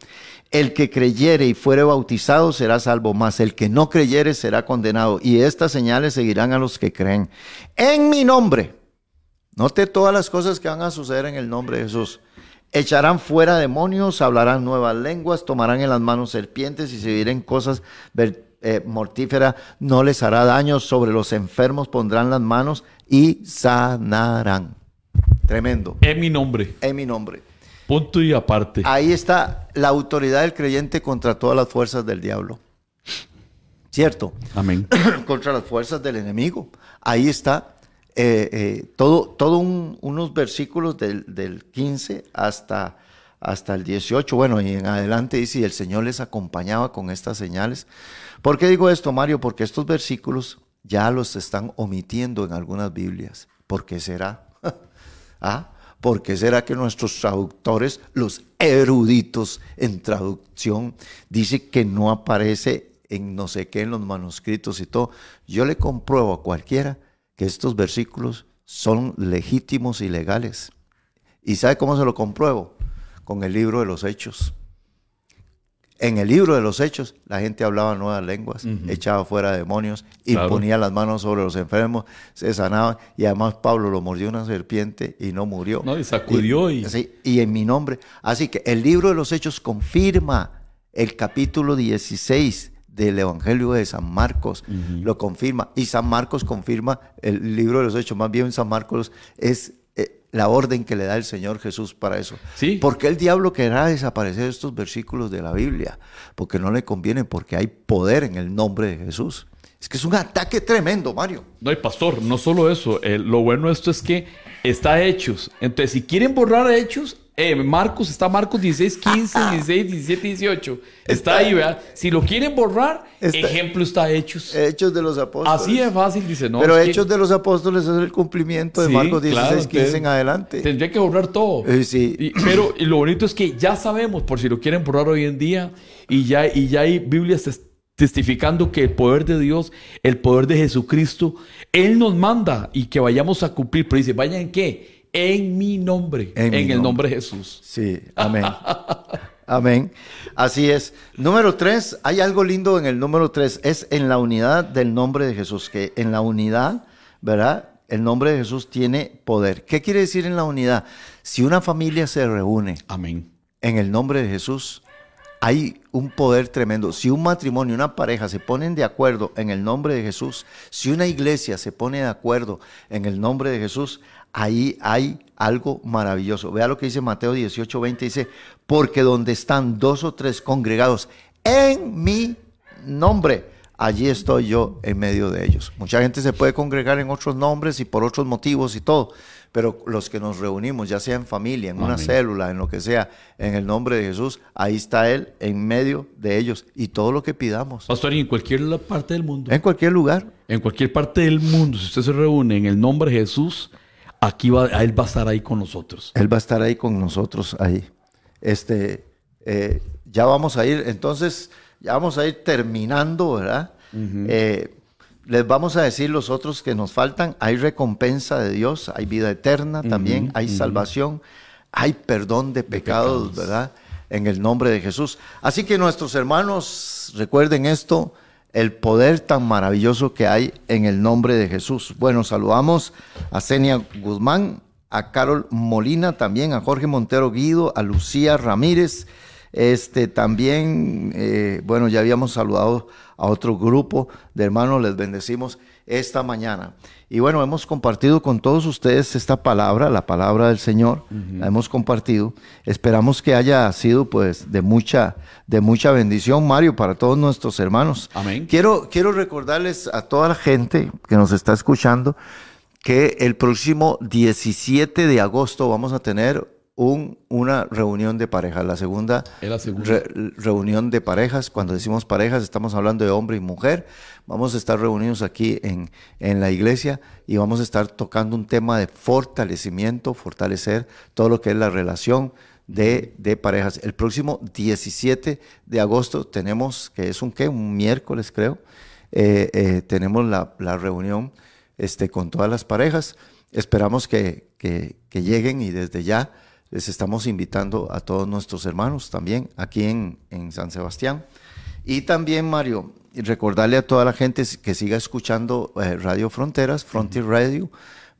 [SPEAKER 3] El que creyere y fuere bautizado será salvo, mas el que no creyere será condenado. Y estas señales seguirán a los que creen. En mi nombre Note todas las cosas que van a suceder en el nombre de Jesús. Echarán fuera demonios, hablarán nuevas lenguas, tomarán en las manos serpientes y se dirán cosas eh, mortíferas, no les hará daño, sobre los enfermos pondrán las manos y sanarán. Tremendo.
[SPEAKER 4] En mi nombre.
[SPEAKER 3] En mi nombre.
[SPEAKER 4] Punto y aparte.
[SPEAKER 3] Ahí está la autoridad del creyente contra todas las fuerzas del diablo. ¿Cierto?
[SPEAKER 4] Amén. *clears throat*
[SPEAKER 3] contra las fuerzas del enemigo. Ahí está eh, eh, todo, todo unos versículos del, del 15 hasta, hasta el 18. Bueno, y en adelante dice, el Señor les acompañaba con estas señales. ¿Por qué digo esto, Mario? Porque estos versículos ya los están omitiendo en algunas Biblias. ¿Por qué será? *laughs* ¿Ah? ¿Por qué será que nuestros traductores, los eruditos en traducción, dice que no aparece en no sé qué en los manuscritos y todo? Yo le compruebo a cualquiera que estos versículos son legítimos y legales. ¿Y sabe cómo se lo compruebo? Con el libro de los Hechos. En el libro de los Hechos, la gente hablaba nuevas lenguas, echaba fuera demonios, imponía las manos sobre los enfermos, se sanaban. Y además Pablo lo mordió una serpiente y no murió.
[SPEAKER 4] No, y sacudió. Y,
[SPEAKER 3] y en mi nombre. Así que el libro de los Hechos confirma el capítulo 16 del Evangelio de San Marcos, lo confirma. Y San Marcos confirma el libro de los Hechos. Más bien San Marcos es la orden que le da el Señor Jesús para eso.
[SPEAKER 4] Sí.
[SPEAKER 3] ¿Por qué el diablo querrá desaparecer estos versículos de la Biblia? Porque no le conviene, porque hay poder en el nombre de Jesús. Es que es un ataque tremendo, Mario.
[SPEAKER 4] No, hay pastor, no solo eso. lo bueno de esto es que está Hechos. Entonces, si quieren borrar Hechos, eh, Marcos, está Marcos 16, 15, 16, 17, 18. Está, ahí, ¿verdad? Si lo quieren borrar, ejemplo está Hechos.
[SPEAKER 3] Hechos de los apóstoles.
[SPEAKER 4] Así de fácil, dice, no.
[SPEAKER 3] Pero Hechos de los apóstoles es el cumplimiento de Marcos 16, 15 en adelante.
[SPEAKER 4] Tendría que borrar todo.
[SPEAKER 3] Eh, sí.
[SPEAKER 4] pero lo bonito es que ya sabemos, por si lo quieren borrar hoy en día, y ya, y ya hay Biblias testificando que el poder de Dios, el poder de Jesucristo, Él nos manda y que vayamos a cumplir. Pero dice, ¿vayan qué? En mi nombre, en, el nombre. de Jesús.
[SPEAKER 3] Sí, amén. *laughs* amén. Así es. Número tres, hay algo lindo en el número tres, es en la unidad del nombre de Jesús, que en la unidad, ¿verdad? El nombre de Jesús tiene poder. ¿Qué quiere decir en la unidad? Si una familia se reúne
[SPEAKER 4] amén.
[SPEAKER 3] en el nombre de Jesús, hay un poder tremendo. Si un matrimonio, una pareja se ponen de acuerdo en el nombre de Jesús, si una iglesia se pone de acuerdo en el nombre de Jesús, ahí hay algo maravilloso. Vea lo que dice Mateo 18, 20, dice, porque donde están dos o tres congregados en mi nombre, allí estoy yo en medio de ellos. Mucha gente se puede congregar en otros nombres y por otros motivos y todo, pero los que nos reunimos, ya sea en familia, en una célula, en lo que sea, en el nombre de Jesús, ahí está Él en medio de ellos y todo lo que pidamos.
[SPEAKER 4] Pastor, en cualquier parte del mundo.
[SPEAKER 3] En cualquier lugar.
[SPEAKER 4] En cualquier parte del mundo, si usted se reúne en el nombre de Jesús, aquí va, Él va a estar ahí con nosotros.
[SPEAKER 3] Él va a estar ahí con nosotros, ahí. Este, eh, ya vamos a ir, entonces, ya vamos a ir terminando, ¿verdad? Eh, les vamos a decir los otros que nos faltan. Hay recompensa de Dios, hay vida eterna también, hay salvación, hay perdón de pecados, ¿verdad? En el nombre de Jesús. Así que nuestros hermanos, recuerden esto el poder tan maravilloso que hay en el nombre de Jesús. Bueno, saludamos a Senia Guzmán, a Carol Molina también, a Jorge Montero Guido, a Lucía Ramírez. Este también, eh, bueno, ya habíamos saludado a otro grupo de hermanos, les bendecimos esta mañana. Y bueno, hemos compartido con todos ustedes esta palabra, la palabra del Señor, la hemos compartido. Esperamos que haya sido pues de mucha, de mucha bendición, Mario, para todos nuestros hermanos.
[SPEAKER 4] Amén.
[SPEAKER 3] Quiero, quiero recordarles a toda la gente que nos está escuchando que el próximo 17 de agosto vamos a tener una reunión de parejas, la segunda, reunión de parejas. Cuando decimos parejas estamos hablando de hombre y mujer. Vamos a estar reunidos aquí en, en la iglesia y vamos a estar tocando un tema de fortalecimiento, fortalecer todo lo que es la relación de, parejas. El próximo 17 de agosto tenemos, que es un qué, un miércoles creo, eh, eh, tenemos la, reunión este, con todas las parejas. Esperamos que, que lleguen y desde ya les estamos invitando a todos nuestros hermanos también aquí en, San Sebastián. Y también, Mario, recordarle a toda la gente que siga escuchando eh, Radio Fronteras, Frontier Radio,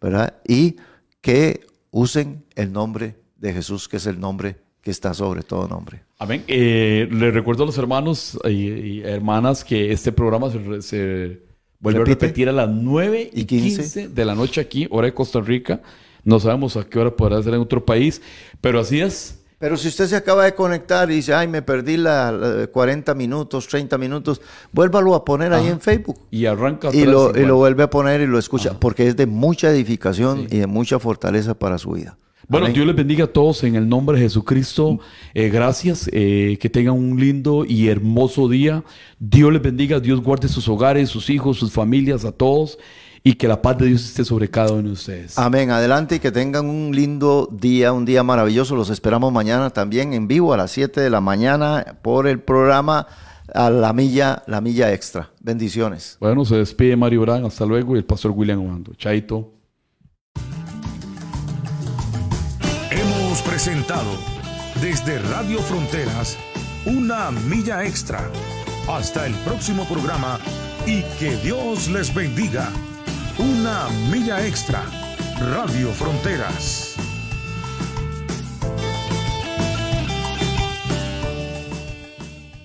[SPEAKER 3] ¿verdad? Y que usen el nombre de Jesús, que es el nombre que está sobre todo nombre.
[SPEAKER 4] Amén. Eh, le recuerdo a los hermanos y, hermanas que este programa se, vuelve a repetir a las 9 y 15. de la noche aquí, hora de Costa Rica. No sabemos a qué hora podrá ser en otro país, pero así es.
[SPEAKER 3] Pero si usted se acaba de conectar y dice, ay, me perdí la, 40 minutos, 30 minutos, vuélvalo a poner ahí en Facebook.
[SPEAKER 4] Y arranca.
[SPEAKER 3] Y lo, y lo, vuelve a poner y lo escucha, porque es de mucha edificación y de mucha fortaleza para su vida.
[SPEAKER 4] Bueno, Dios les bendiga a todos en el nombre de Jesucristo. Eh, gracias, eh, que tengan un lindo y hermoso día. Dios les bendiga, Dios guarde sus hogares, sus hijos, sus familias, a todos. Y que la paz de Dios esté sobre cada uno de ustedes.
[SPEAKER 3] Amén. Adelante y que tengan un lindo día, un día maravilloso. Los esperamos mañana también en vivo a las 7 de la mañana por el programa a la milla, la milla extra. Bendiciones.
[SPEAKER 4] Bueno, se despide Mario Brán. Hasta luego. Y el pastor William Omando. Chaito.
[SPEAKER 1] presentado desde Radio Fronteras una milla extra. Hasta el próximo programa y que Dios les bendiga. Una milla extra. Radio Fronteras.